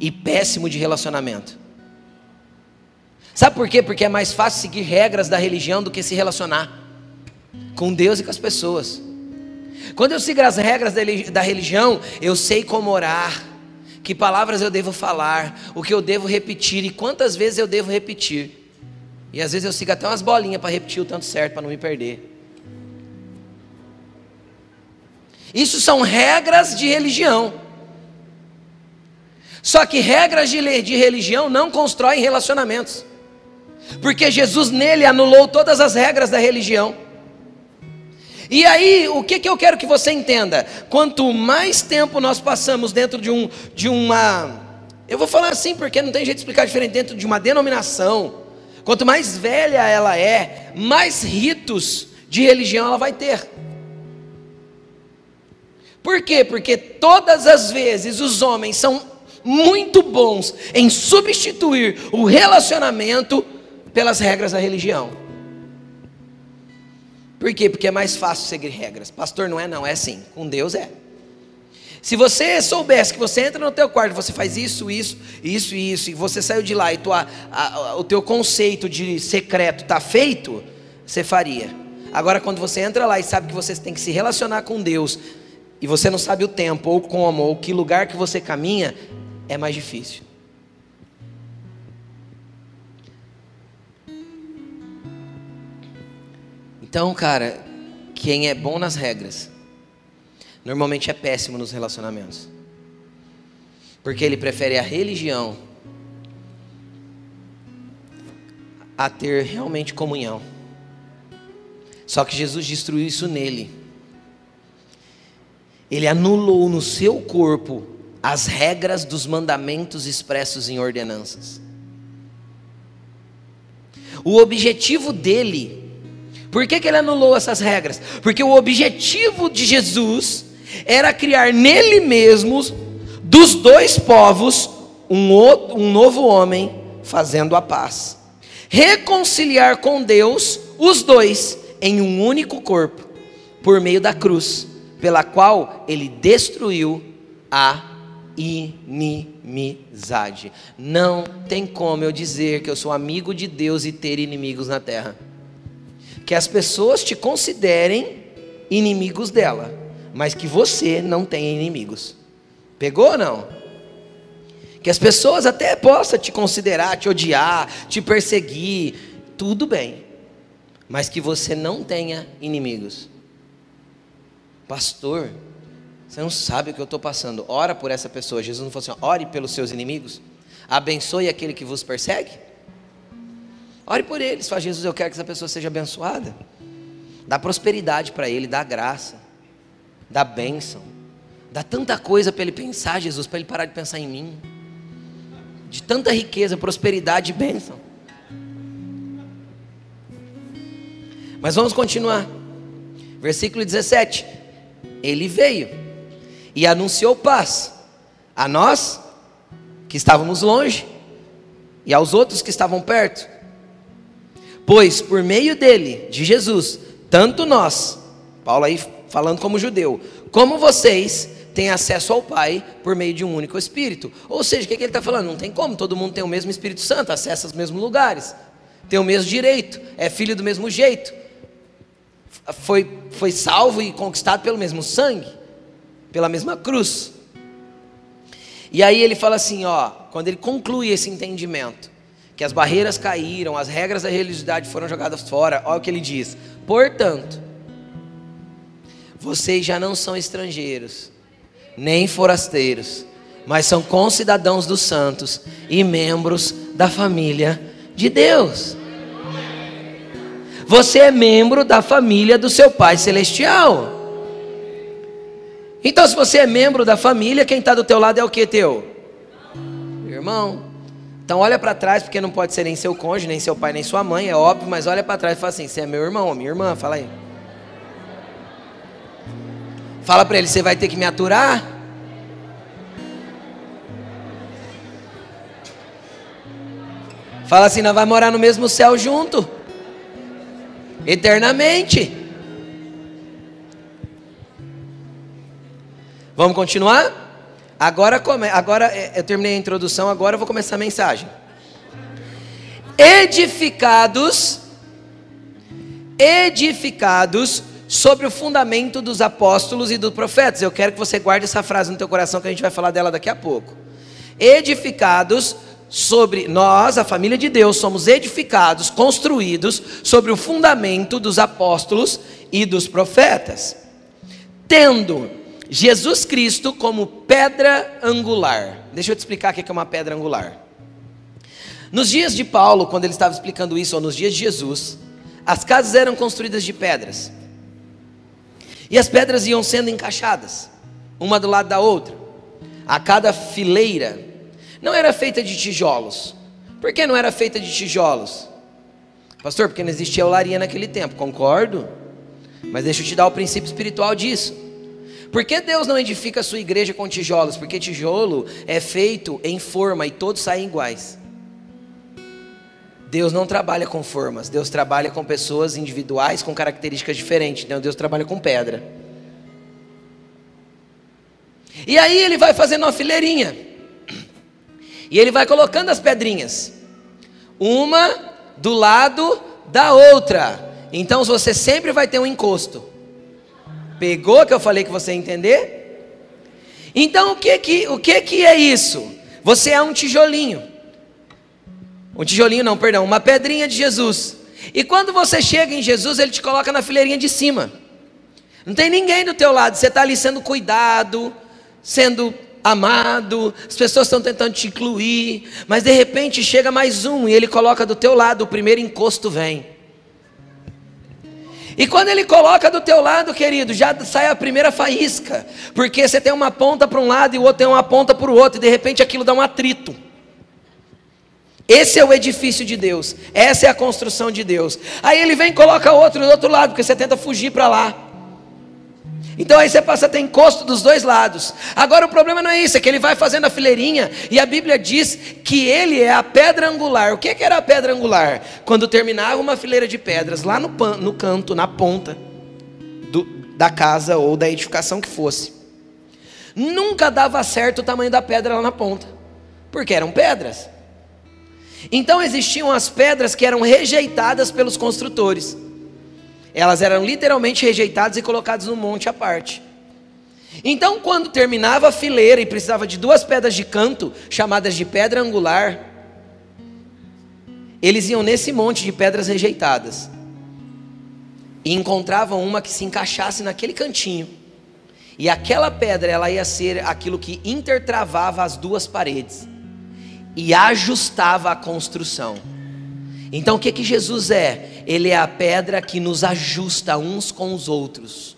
e péssimo de relacionamento. Sabe por quê? Porque é mais fácil seguir regras da religião do que se relacionar com Deus e com as pessoas. Quando eu sigo as regras da religião, eu sei como orar, que palavras eu devo falar, o que eu devo repetir e quantas vezes eu devo repetir. E às vezes eu sigo até umas bolinhas para repetir o tanto certo para não me perder. Isso são regras de religião. Só que regras de, de religião não constroem relacionamentos. Porque Jesus nele anulou todas as regras da religião. E aí, o que, que eu quero que você entenda? Quanto mais tempo nós passamos dentro de, um, de uma. Eu vou falar assim porque não tem jeito de explicar diferente, dentro de uma denominação. Quanto mais velha ela é, mais ritos de religião ela vai ter. Por quê? Porque todas as vezes os homens são muito bons em substituir o relacionamento pelas regras da religião. Por quê? Porque é mais fácil seguir regras. Pastor, não é não, é sim. Com Deus é. Se você soubesse que você entra no teu quarto, você faz isso, isso, isso e isso, e você saiu de lá e tua, a, a, o teu conceito de secreto está feito, você faria. Agora, quando você entra lá e sabe que você tem que se relacionar com Deus, e você não sabe o tempo, ou como, ou que lugar que você caminha, é mais difícil. Então, cara, quem é bom nas regras, normalmente é péssimo nos relacionamentos. Porque ele prefere a religião a ter realmente comunhão. Só que Jesus destruiu isso nele. Ele anulou no seu corpo as regras dos mandamentos expressos em ordenanças. O objetivo dele, por que, que ele anulou essas regras? Porque o objetivo de Jesus era criar nele mesmo, dos dois povos, um, outro, um novo homem fazendo a paz. Reconciliar com Deus os dois em um único corpo, por meio da cruz, pela qual ele destruiu a inimizade. Não tem como eu dizer que eu sou amigo de Deus e ter inimigos na terra. Que as pessoas te considerem inimigos dela, mas que você não tenha inimigos. Pegou ou não? Que as pessoas até possam te considerar, te odiar, te perseguir, tudo bem, mas que você não tenha inimigos. Pastor, você não sabe o que eu estou passando. Ora por essa pessoa. Jesus não falou assim: ore pelos seus inimigos. Abençoe aquele que vos persegue. Ore por eles. Fala, Jesus, eu quero que essa pessoa seja abençoada. Dá prosperidade para ele, dá graça, dá bênção. Dá tanta coisa para ele pensar, Jesus, para ele parar de pensar em mim. De tanta riqueza, prosperidade e bênção. Mas vamos continuar. Versículo 17. Ele veio e anunciou paz a nós que estávamos longe e aos outros que estavam perto. Pois por meio dele, de Jesus, tanto nós, Paulo aí falando como judeu, como vocês têm acesso ao Pai por meio de um único Espírito. Ou seja, o que, que ele está falando? Não tem como, todo mundo tem o mesmo Espírito Santo, acessa os mesmos lugares, tem o mesmo direito, é filho do mesmo jeito, foi, foi salvo e conquistado pelo mesmo sangue pela mesma cruz. E aí ele fala assim, ó, quando ele conclui esse entendimento, que as barreiras caíram, as regras da religiosidade foram jogadas fora, olha o que ele diz: portanto, vocês já não são estrangeiros, nem forasteiros, mas são concidadãos dos santos e membros da família de Deus. Você é membro da família do seu Pai Celestial. Então, se você é membro da família, quem está do teu lado é o que teu? Irmão. Então, olha para trás, porque não pode ser nem seu cônjuge, nem seu pai, nem sua mãe, é óbvio, mas olha para trás e fala assim: você é meu irmão ou minha irmã? Fala aí. Fala para ele: você vai ter que me aturar? Fala assim: nós vamos morar no mesmo céu junto, eternamente. Vamos continuar? Agora, come... agora é, eu terminei a introdução, agora eu vou começar a mensagem. Edificados, edificados sobre o fundamento dos apóstolos e dos profetas. Eu quero que você guarde essa frase no teu coração que a gente vai falar dela daqui a pouco. Edificados sobre nós, a família de Deus, somos edificados, construídos sobre o fundamento dos apóstolos e dos profetas, tendo Jesus Cristo como pedra angular. Deixa eu te explicar o que é uma pedra angular. Nos dias de Paulo, quando ele estava explicando isso, ou nos dias de Jesus, as casas eram construídas de pedras. E as pedras iam sendo encaixadas, uma do lado da outra. A cada fileira não era feita de tijolos. Por que não era feita de tijolos? Pastor, porque não existia olaria naquele tempo, concordo. Mas deixa eu te dar o princípio espiritual disso. Por que Deus não edifica a sua igreja com tijolos? Porque tijolo é feito em forma e todos saem iguais. Deus não trabalha com formas, Deus trabalha com pessoas individuais com características diferentes. Então Deus trabalha com pedra. E aí ele vai fazendo uma fileirinha. E ele vai colocando as pedrinhas. Uma do lado da outra. Então você sempre vai ter um encosto. Pegou que eu falei que você ia entender? Então o que que, o que que é isso? Você é um tijolinho. Um tijolinho não, perdão, uma pedrinha de Jesus. E quando você chega em Jesus, ele te coloca na fileirinha de cima. Não tem ninguém do teu lado, você está ali sendo cuidado, sendo amado, as pessoas estão tentando te incluir, mas de repente chega mais um e ele coloca do teu lado, o primeiro encosto vem. E quando ele coloca do teu lado, querido, já sai a primeira faísca, porque você tem uma ponta para um lado e o outro tem uma ponta para o outro, e de repente aquilo dá um atrito. Esse é o edifício de Deus, essa é a construção de Deus. Aí ele vem e coloca outro do outro lado, porque você tenta fugir para lá. Então aí você passa a ter encosto dos dois lados. Agora o problema não é isso, é que ele vai fazendo a fileirinha e a Bíblia diz que ele é a pedra angular. O que, que era a pedra angular? Quando terminava uma fileira de pedras lá no, pan, no canto, na ponta do, da casa ou da edificação que fosse, nunca dava certo o tamanho da pedra lá na ponta, porque eram pedras. Então existiam as pedras que eram rejeitadas pelos construtores. Elas eram literalmente rejeitadas e colocadas num monte à parte. Então, quando terminava a fileira e precisava de duas pedras de canto, chamadas de pedra angular, eles iam nesse monte de pedras rejeitadas e encontravam uma que se encaixasse naquele cantinho. E aquela pedra, ela ia ser aquilo que intertravava as duas paredes e ajustava a construção. Então o que que Jesus é? Ele é a pedra que nos ajusta uns com os outros.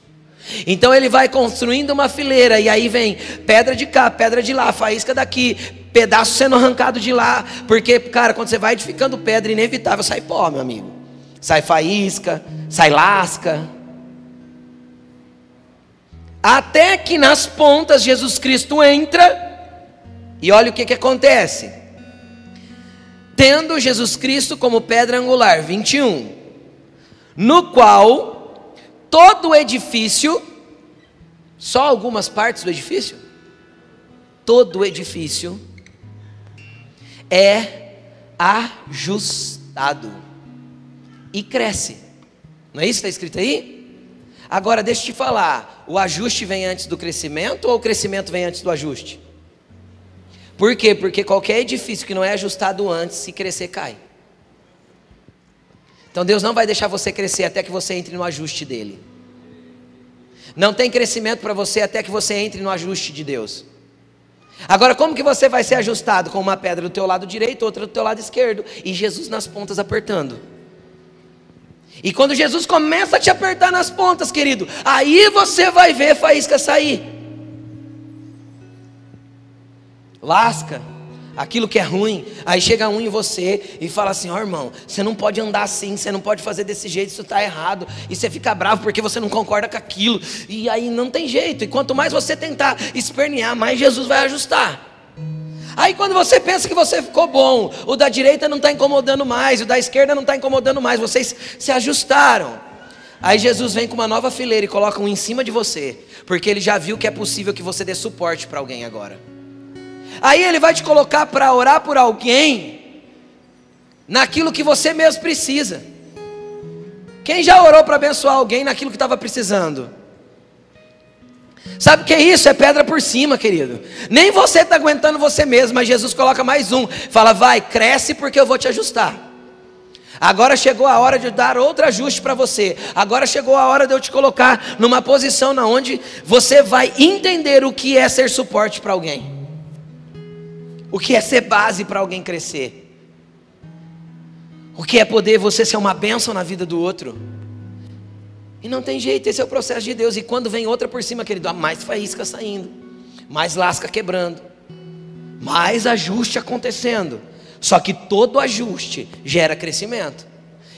Então ele vai construindo uma fileira e aí vem pedra de cá, pedra de lá, faísca daqui, pedaço sendo arrancado de lá, porque cara, quando você vai edificando pedra, inevitável sai pó, meu amigo. Sai faísca, sai lasca. Até que nas pontas Jesus Cristo entra e olha o que que acontece tendo Jesus Cristo como pedra angular, 21, no qual todo o edifício, só algumas partes do edifício, todo o edifício é ajustado e cresce. Não é isso que está escrito aí? Agora deixa eu te falar: o ajuste vem antes do crescimento ou o crescimento vem antes do ajuste? Por quê? Porque qualquer edifício que não é ajustado antes, se crescer, cai. Então Deus não vai deixar você crescer até que você entre no ajuste dele. Não tem crescimento para você até que você entre no ajuste de Deus. Agora, como que você vai ser ajustado com uma pedra do teu lado direito, outra do teu lado esquerdo, e Jesus nas pontas apertando? E quando Jesus começa a te apertar nas pontas, querido, aí você vai ver faísca sair lasca, aquilo que é ruim. Aí chega um em você e fala assim: Ó oh, irmão, você não pode andar assim, você não pode fazer desse jeito, isso está errado. E você fica bravo porque você não concorda com aquilo. E aí não tem jeito. E quanto mais você tentar espernear, mais Jesus vai ajustar. Aí quando você pensa que você ficou bom, o da direita não está incomodando mais, o da esquerda não está incomodando mais, vocês se ajustaram. Aí Jesus vem com uma nova fileira e coloca um em cima de você, porque ele já viu que é possível que você dê suporte para alguém agora. Aí ele vai te colocar para orar por alguém naquilo que você mesmo precisa. Quem já orou para abençoar alguém naquilo que estava precisando? Sabe o que é isso? É pedra por cima, querido. Nem você está aguentando você mesmo, mas Jesus coloca mais um. Fala, vai, cresce porque eu vou te ajustar. Agora chegou a hora de dar outro ajuste para você. Agora chegou a hora de eu te colocar numa posição na onde você vai entender o que é ser suporte para alguém. O que é ser base para alguém crescer. O que é poder você ser uma bênção na vida do outro. E não tem jeito, esse é o processo de Deus. E quando vem outra por cima, querido, mais faísca saindo, mais lasca quebrando, mais ajuste acontecendo. Só que todo ajuste gera crescimento.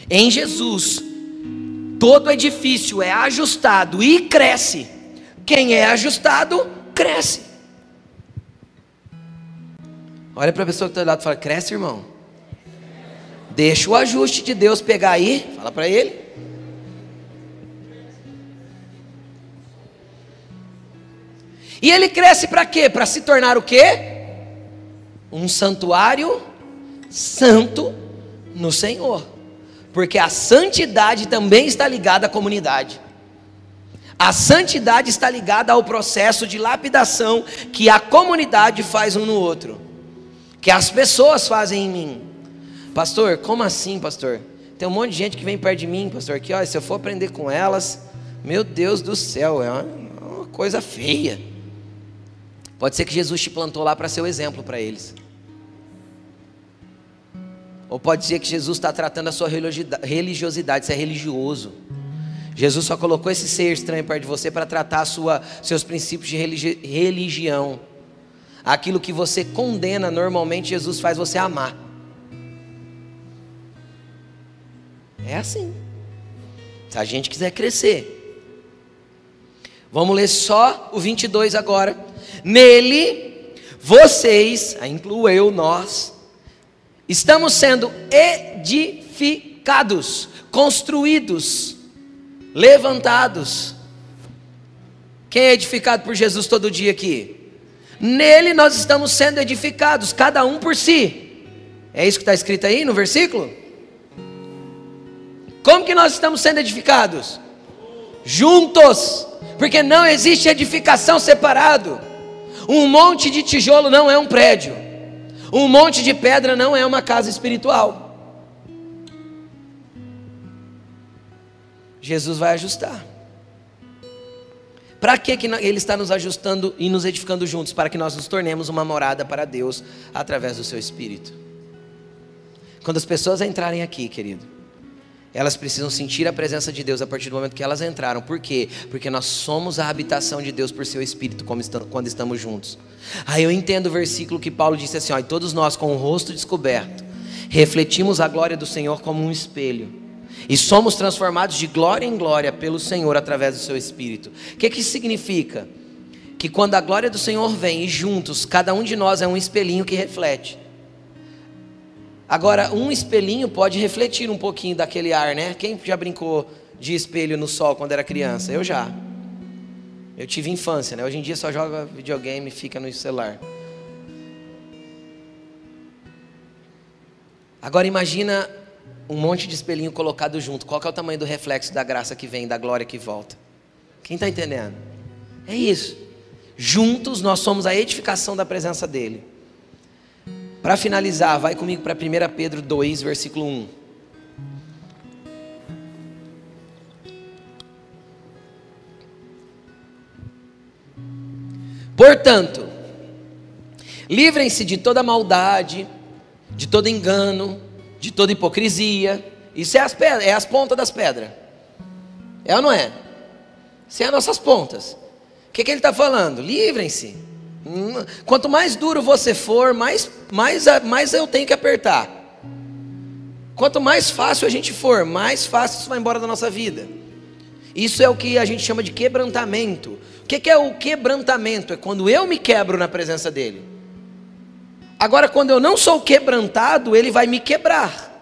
Em Jesus, todo edifício é ajustado e cresce. Quem é ajustado, cresce. Olha para a pessoa que está do lado e fala: cresce, irmão. Deixa o ajuste de Deus pegar aí, fala para ele. E ele cresce para quê? Para se tornar o quê? Um santuário santo no Senhor. Porque a santidade também está ligada à comunidade. A santidade está ligada ao processo de lapidação que a comunidade faz um no outro, que as pessoas fazem em mim. Pastor, como assim, pastor? Tem um monte de gente que vem perto de mim, pastor, que olha, se eu for aprender com elas, meu Deus do céu, é uma coisa feia. Pode ser que Jesus te plantou lá para ser o exemplo para eles. Ou pode ser que Jesus está tratando a sua religiosidade, você é religioso. Jesus só colocou esse ser estranho perto de você para tratar sua, seus princípios de religi religião. Aquilo que você condena normalmente, Jesus faz você amar. É assim. Se a gente quiser crescer. Vamos ler só o 22 agora. Nele, vocês, incluo eu, nós, estamos sendo edificados, construídos, levantados. Quem é edificado por Jesus todo dia aqui? Nele nós estamos sendo edificados, cada um por si. É isso que está escrito aí no versículo? Como que nós estamos sendo edificados? Juntos, porque não existe edificação separado. Um monte de tijolo não é um prédio. Um monte de pedra não é uma casa espiritual. Jesus vai ajustar. Para que, Ele está nos ajustando e nos edificando juntos? Para que nós nos tornemos uma morada para Deus através do Seu Espírito. Quando as pessoas entrarem aqui, querido, elas precisam sentir a presença de Deus a partir do momento que elas entraram. Por quê? Porque nós somos a habitação de Deus por seu Espírito quando estamos juntos. Aí eu entendo o versículo que Paulo disse assim: ó, e todos nós com o rosto descoberto, refletimos a glória do Senhor como um espelho. E somos transformados de glória em glória pelo Senhor através do seu Espírito. O que, que isso significa? Que quando a glória do Senhor vem e juntos, cada um de nós é um espelhinho que reflete. Agora, um espelhinho pode refletir um pouquinho daquele ar, né? Quem já brincou de espelho no sol quando era criança? Eu já. Eu tive infância, né? Hoje em dia só joga videogame e fica no celular. Agora imagina um monte de espelhinho colocado junto. Qual é o tamanho do reflexo da graça que vem, da glória que volta? Quem está entendendo? É isso. Juntos nós somos a edificação da presença dele. Para finalizar, vai comigo para 1 Pedro 2, versículo 1. Portanto, livrem-se de toda maldade, de todo engano, de toda hipocrisia. Isso é as, é as pontas das pedras. É ou não é? Isso é as nossas pontas. O que, que ele está falando? Livrem-se Quanto mais duro você for, mais, mais, mais eu tenho que apertar. Quanto mais fácil a gente for, mais fácil isso vai embora da nossa vida. Isso é o que a gente chama de quebrantamento. O que é o quebrantamento? É quando eu me quebro na presença dele. Agora, quando eu não sou quebrantado, ele vai me quebrar.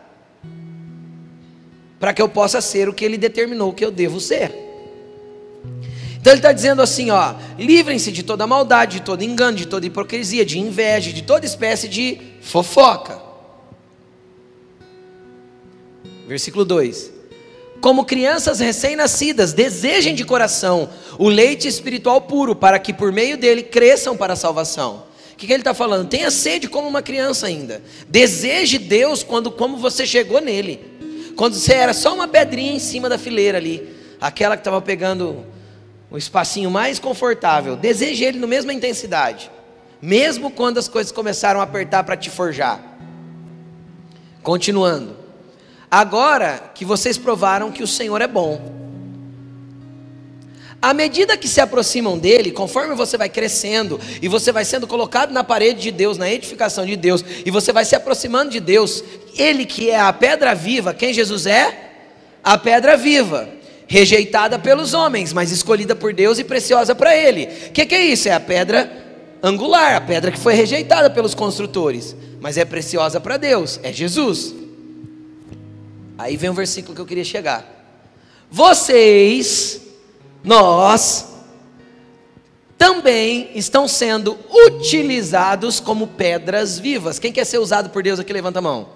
Para que eu possa ser o que ele determinou que eu devo ser. Então ele está dizendo assim: ó, livrem-se de toda maldade, de todo engano, de toda hipocrisia, de inveja, de toda espécie de fofoca. Versículo 2: Como crianças recém-nascidas, desejem de coração o leite espiritual puro, para que por meio dele cresçam para a salvação. O que, que ele está falando? Tenha sede como uma criança ainda. Deseje Deus quando como você chegou nele. Quando você era só uma pedrinha em cima da fileira ali, aquela que estava pegando o espacinho mais confortável, deseje ele na mesma intensidade, mesmo quando as coisas começaram a apertar para te forjar. Continuando. Agora que vocês provaram que o Senhor é bom, à medida que se aproximam dele, conforme você vai crescendo e você vai sendo colocado na parede de Deus, na edificação de Deus, e você vai se aproximando de Deus, ele que é a pedra viva, quem Jesus é? A pedra viva, rejeitada pelos homens, mas escolhida por Deus e preciosa para ele. O que, que é isso? É a pedra angular, a pedra que foi rejeitada pelos construtores, mas é preciosa para Deus, é Jesus. Aí vem o versículo que eu queria chegar. Vocês nós também estão sendo utilizados como pedras vivas. Quem quer ser usado por Deus aqui, levanta a mão.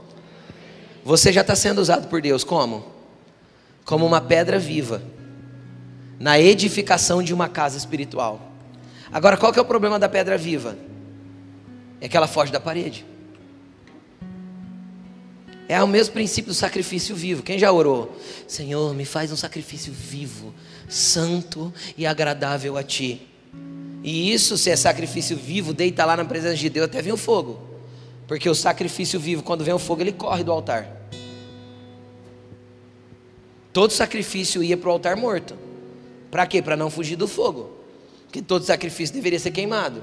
Você já está sendo usado por Deus como? Como uma pedra viva na edificação de uma casa espiritual. Agora, qual que é o problema da pedra viva? É que ela foge da parede. É o mesmo princípio do sacrifício vivo. Quem já orou? Senhor, me faz um sacrifício vivo santo e agradável a ti. E isso, se é sacrifício vivo, deita lá na presença de Deus até vir o fogo. Porque o sacrifício vivo, quando vem o fogo, ele corre do altar. Todo sacrifício ia para o altar morto. Para quê? Para não fugir do fogo. Porque todo sacrifício deveria ser queimado.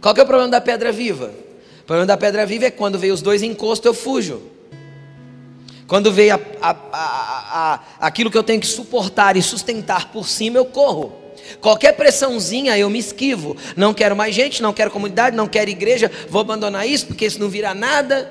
Qual que é o problema da pedra viva? O problema da pedra viva é quando veio os dois encostos, eu fujo. Quando veio a, a, a, aquilo que eu tenho que suportar e sustentar por cima, eu corro. Qualquer pressãozinha eu me esquivo. Não quero mais gente, não quero comunidade, não quero igreja, vou abandonar isso porque isso não vira nada.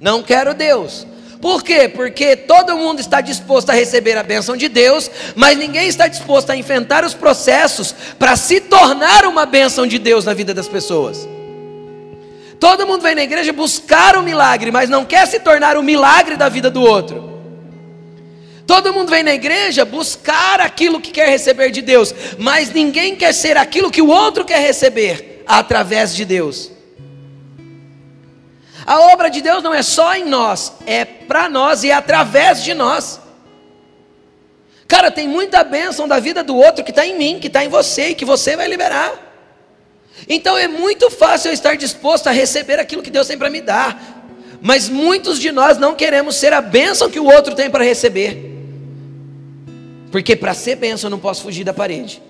Não quero Deus. Por quê? Porque todo mundo está disposto a receber a bênção de Deus, mas ninguém está disposto a enfrentar os processos para se tornar uma bênção de Deus na vida das pessoas. Todo mundo vem na igreja buscar o milagre, mas não quer se tornar o milagre da vida do outro. Todo mundo vem na igreja buscar aquilo que quer receber de Deus, mas ninguém quer ser aquilo que o outro quer receber através de Deus. A obra de Deus não é só em nós, é para nós e é através de nós. Cara, tem muita bênção da vida do outro que está em mim, que está em você e que você vai liberar. Então é muito fácil eu estar disposto a receber aquilo que Deus tem para me dar, mas muitos de nós não queremos ser a bênção que o outro tem para receber, porque para ser bênção eu não posso fugir da parede,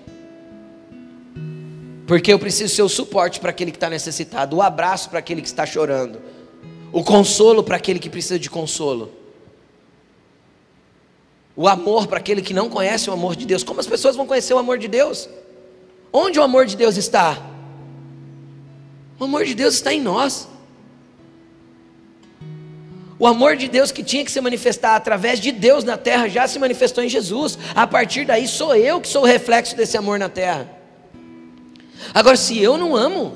porque eu preciso ser o suporte para aquele que está necessitado, o abraço para aquele que está chorando, o consolo para aquele que precisa de consolo. O amor para aquele que não conhece o amor de Deus. Como as pessoas vão conhecer o amor de Deus? Onde o amor de Deus está? O amor de Deus está em nós. O amor de Deus que tinha que se manifestar através de Deus na terra já se manifestou em Jesus. A partir daí sou eu que sou o reflexo desse amor na terra. Agora, se eu não amo,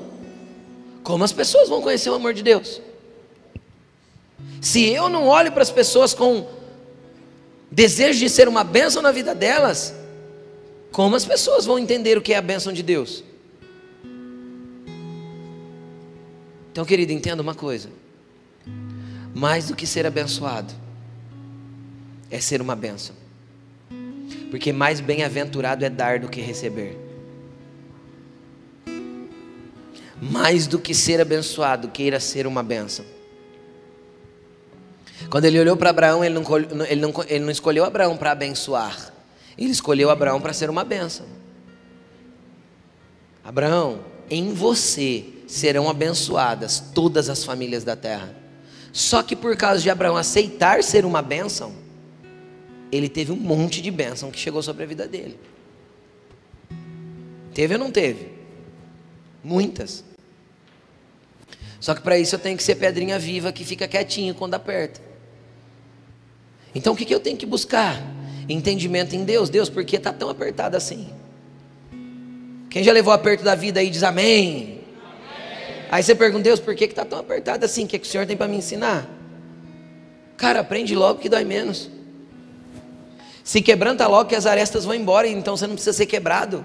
como as pessoas vão conhecer o amor de Deus? Se eu não olho para as pessoas com desejo de ser uma bênção na vida delas, como as pessoas vão entender o que é a bênção de Deus? Então, querido, entenda uma coisa: mais do que ser abençoado, é ser uma bênção, porque mais bem-aventurado é dar do que receber. Mais do que ser abençoado, queira ser uma bênção. Quando ele olhou para Abraão, ele não, ele, não, ele não escolheu Abraão para abençoar, ele escolheu Abraão para ser uma bênção. Abraão, em você serão abençoadas todas as famílias da terra. Só que por causa de Abraão aceitar ser uma bênção, ele teve um monte de bênção que chegou sobre a vida dele. Teve ou não teve? Muitas. Só que para isso eu tenho que ser pedrinha viva que fica quietinho quando aperta. Então o que, que eu tenho que buscar? Entendimento em Deus. Deus, por que está tão apertado assim? Quem já levou aperto da vida aí diz amém. Aí você pergunta, Deus, por que está tão apertado assim? O que, que o Senhor tem para me ensinar? Cara, aprende logo que dói menos. Se quebranta logo que as arestas vão embora, então você não precisa ser quebrado.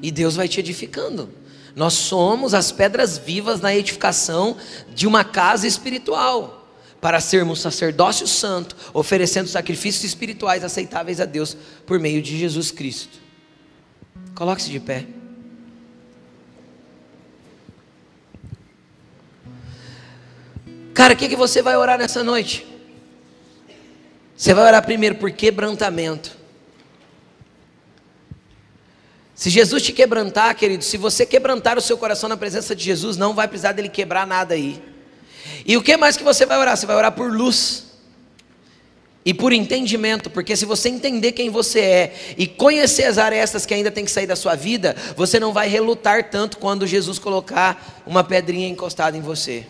E Deus vai te edificando. Nós somos as pedras vivas na edificação de uma casa espiritual, para sermos sacerdócio santo, oferecendo sacrifícios espirituais aceitáveis a Deus por meio de Jesus Cristo. Coloque-se de pé. Cara, o que, que você vai orar nessa noite? Você vai orar primeiro por quebrantamento. Se Jesus te quebrantar, querido, se você quebrantar o seu coração na presença de Jesus, não vai precisar dele quebrar nada aí. E o que mais que você vai orar? Você vai orar por luz e por entendimento, porque se você entender quem você é e conhecer as arestas que ainda tem que sair da sua vida, você não vai relutar tanto quando Jesus colocar uma pedrinha encostada em você.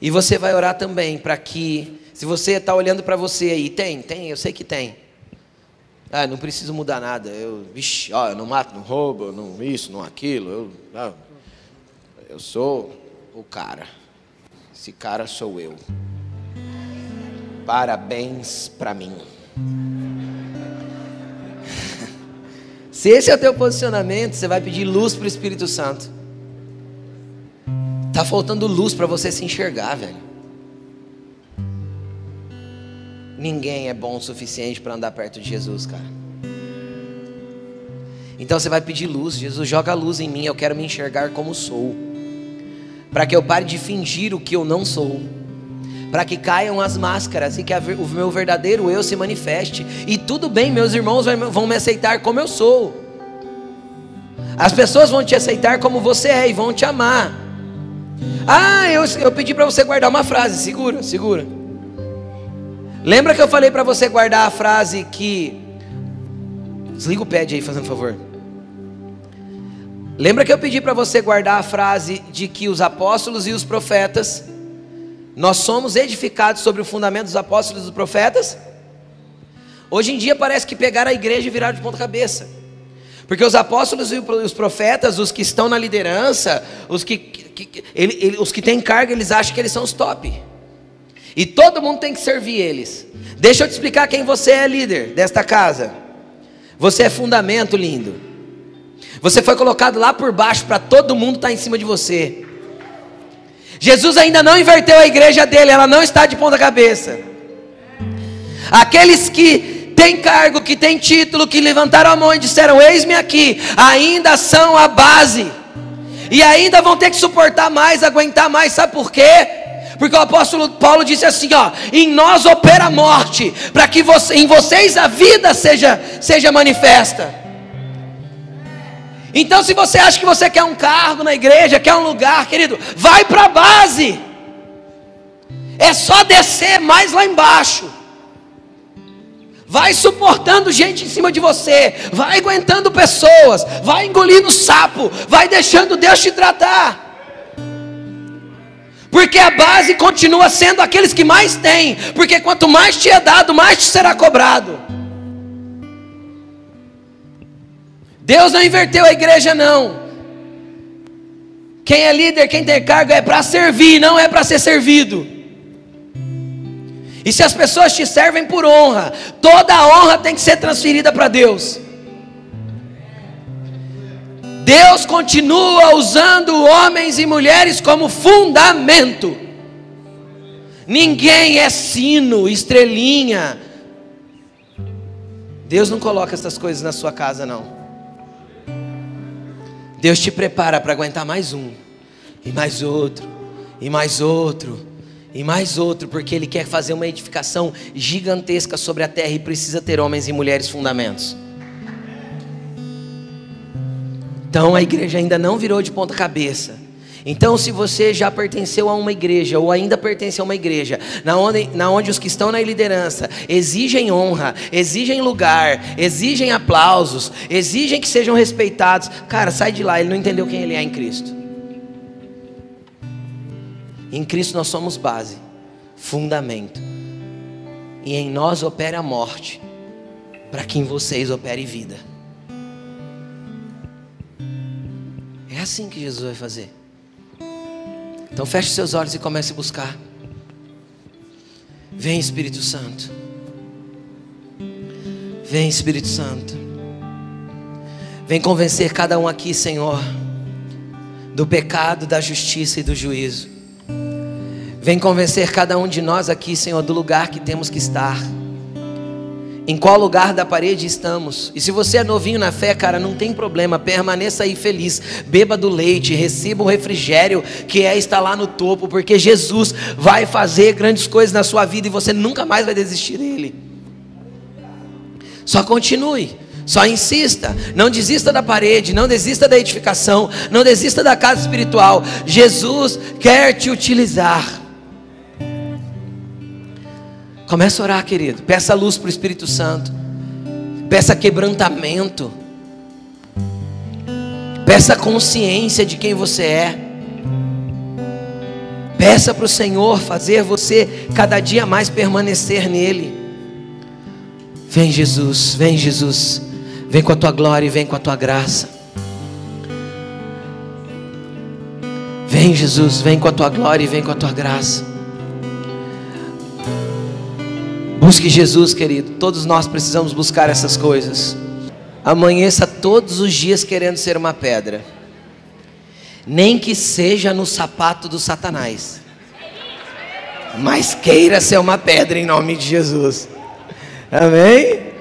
E você vai orar também para que, se você está olhando para você aí, tem, tem, eu sei que tem. Ah, não preciso mudar nada. Eu, vixe, ó, eu não mato, não roubo, não isso, não aquilo. Eu, ah, eu sou o cara. Esse cara sou eu. Parabéns para mim. Se esse é o teu posicionamento, você vai pedir luz para o Espírito Santo. Tá faltando luz para você se enxergar, velho. Ninguém é bom o suficiente para andar perto de Jesus, cara. Então você vai pedir luz. Jesus joga luz em mim. Eu quero me enxergar como sou, para que eu pare de fingir o que eu não sou, para que caiam as máscaras e que o meu verdadeiro eu se manifeste. E tudo bem, meus irmãos vão me aceitar como eu sou. As pessoas vão te aceitar como você é e vão te amar. Ah, eu, eu pedi para você guardar uma frase, segura, segura. Lembra que eu falei para você guardar a frase que. Desliga o pad aí, fazendo favor. Lembra que eu pedi para você guardar a frase de que os apóstolos e os profetas, nós somos edificados sobre o fundamento dos apóstolos e dos profetas? Hoje em dia parece que pegaram a igreja e viraram de ponta cabeça. Porque os apóstolos e os profetas, os que estão na liderança, os que, que ele, ele, os que têm carga, eles acham que eles são os top. E todo mundo tem que servir eles. Deixa eu te explicar quem você é líder desta casa. Você é fundamento lindo. Você foi colocado lá por baixo para todo mundo estar tá em cima de você. Jesus ainda não inverteu a igreja dele, ela não está de ponta cabeça. Aqueles que tem cargo, que tem título, que levantaram a mão e disseram: Eis-me aqui, ainda são a base, e ainda vão ter que suportar mais, aguentar mais, sabe por quê? Porque o apóstolo Paulo disse assim: ó, em nós opera a morte, para que você, em vocês a vida seja, seja manifesta. Então, se você acha que você quer um cargo na igreja, quer um lugar, querido, vai para a base. É só descer mais lá embaixo. Vai suportando gente em cima de você, vai aguentando pessoas, vai engolindo sapo, vai deixando Deus te tratar. Porque a base continua sendo aqueles que mais têm, porque quanto mais te é dado, mais te será cobrado. Deus não inverteu a igreja, não. Quem é líder, quem tem cargo é para servir, não é para ser servido. E se as pessoas te servem por honra, toda a honra tem que ser transferida para Deus. Deus continua usando homens e mulheres como fundamento. Ninguém é sino, estrelinha. Deus não coloca essas coisas na sua casa, não. Deus te prepara para aguentar mais um, e mais outro, e mais outro e mais outro, porque ele quer fazer uma edificação gigantesca sobre a terra e precisa ter homens e mulheres fundamentos. Então a igreja ainda não virou de ponta cabeça. Então, se você já pertenceu a uma igreja ou ainda pertence a uma igreja, na onde, na onde os que estão na liderança exigem honra, exigem lugar, exigem aplausos, exigem que sejam respeitados, cara, sai de lá, ele não entendeu quem ele é em Cristo. Em Cristo nós somos base, fundamento. E em nós opera a morte, para que em vocês opere vida. É assim que Jesus vai fazer. Então feche seus olhos e comece a buscar. Vem Espírito Santo. Vem Espírito Santo. Vem convencer cada um aqui, Senhor, do pecado, da justiça e do juízo. Vem convencer cada um de nós aqui, Senhor, do lugar que temos que estar. Em qual lugar da parede estamos? E se você é novinho na fé, cara, não tem problema, permaneça aí feliz, beba do leite, receba o refrigério que é estar lá no topo, porque Jesus vai fazer grandes coisas na sua vida e você nunca mais vai desistir dele. Só continue. Só insista, não desista da parede, não desista da edificação, não desista da casa espiritual. Jesus quer te utilizar. Começa a orar, querido. Peça luz para o Espírito Santo. Peça quebrantamento. Peça consciência de quem você é. Peça para o Senhor fazer você cada dia mais permanecer nele. Vem Jesus, vem Jesus. Vem com a tua glória e vem com a tua graça. Vem Jesus, vem com a tua glória e vem com a tua graça. Busque Jesus, querido. Todos nós precisamos buscar essas coisas. Amanheça todos os dias querendo ser uma pedra, nem que seja no sapato do Satanás, mas queira ser uma pedra em nome de Jesus. Amém?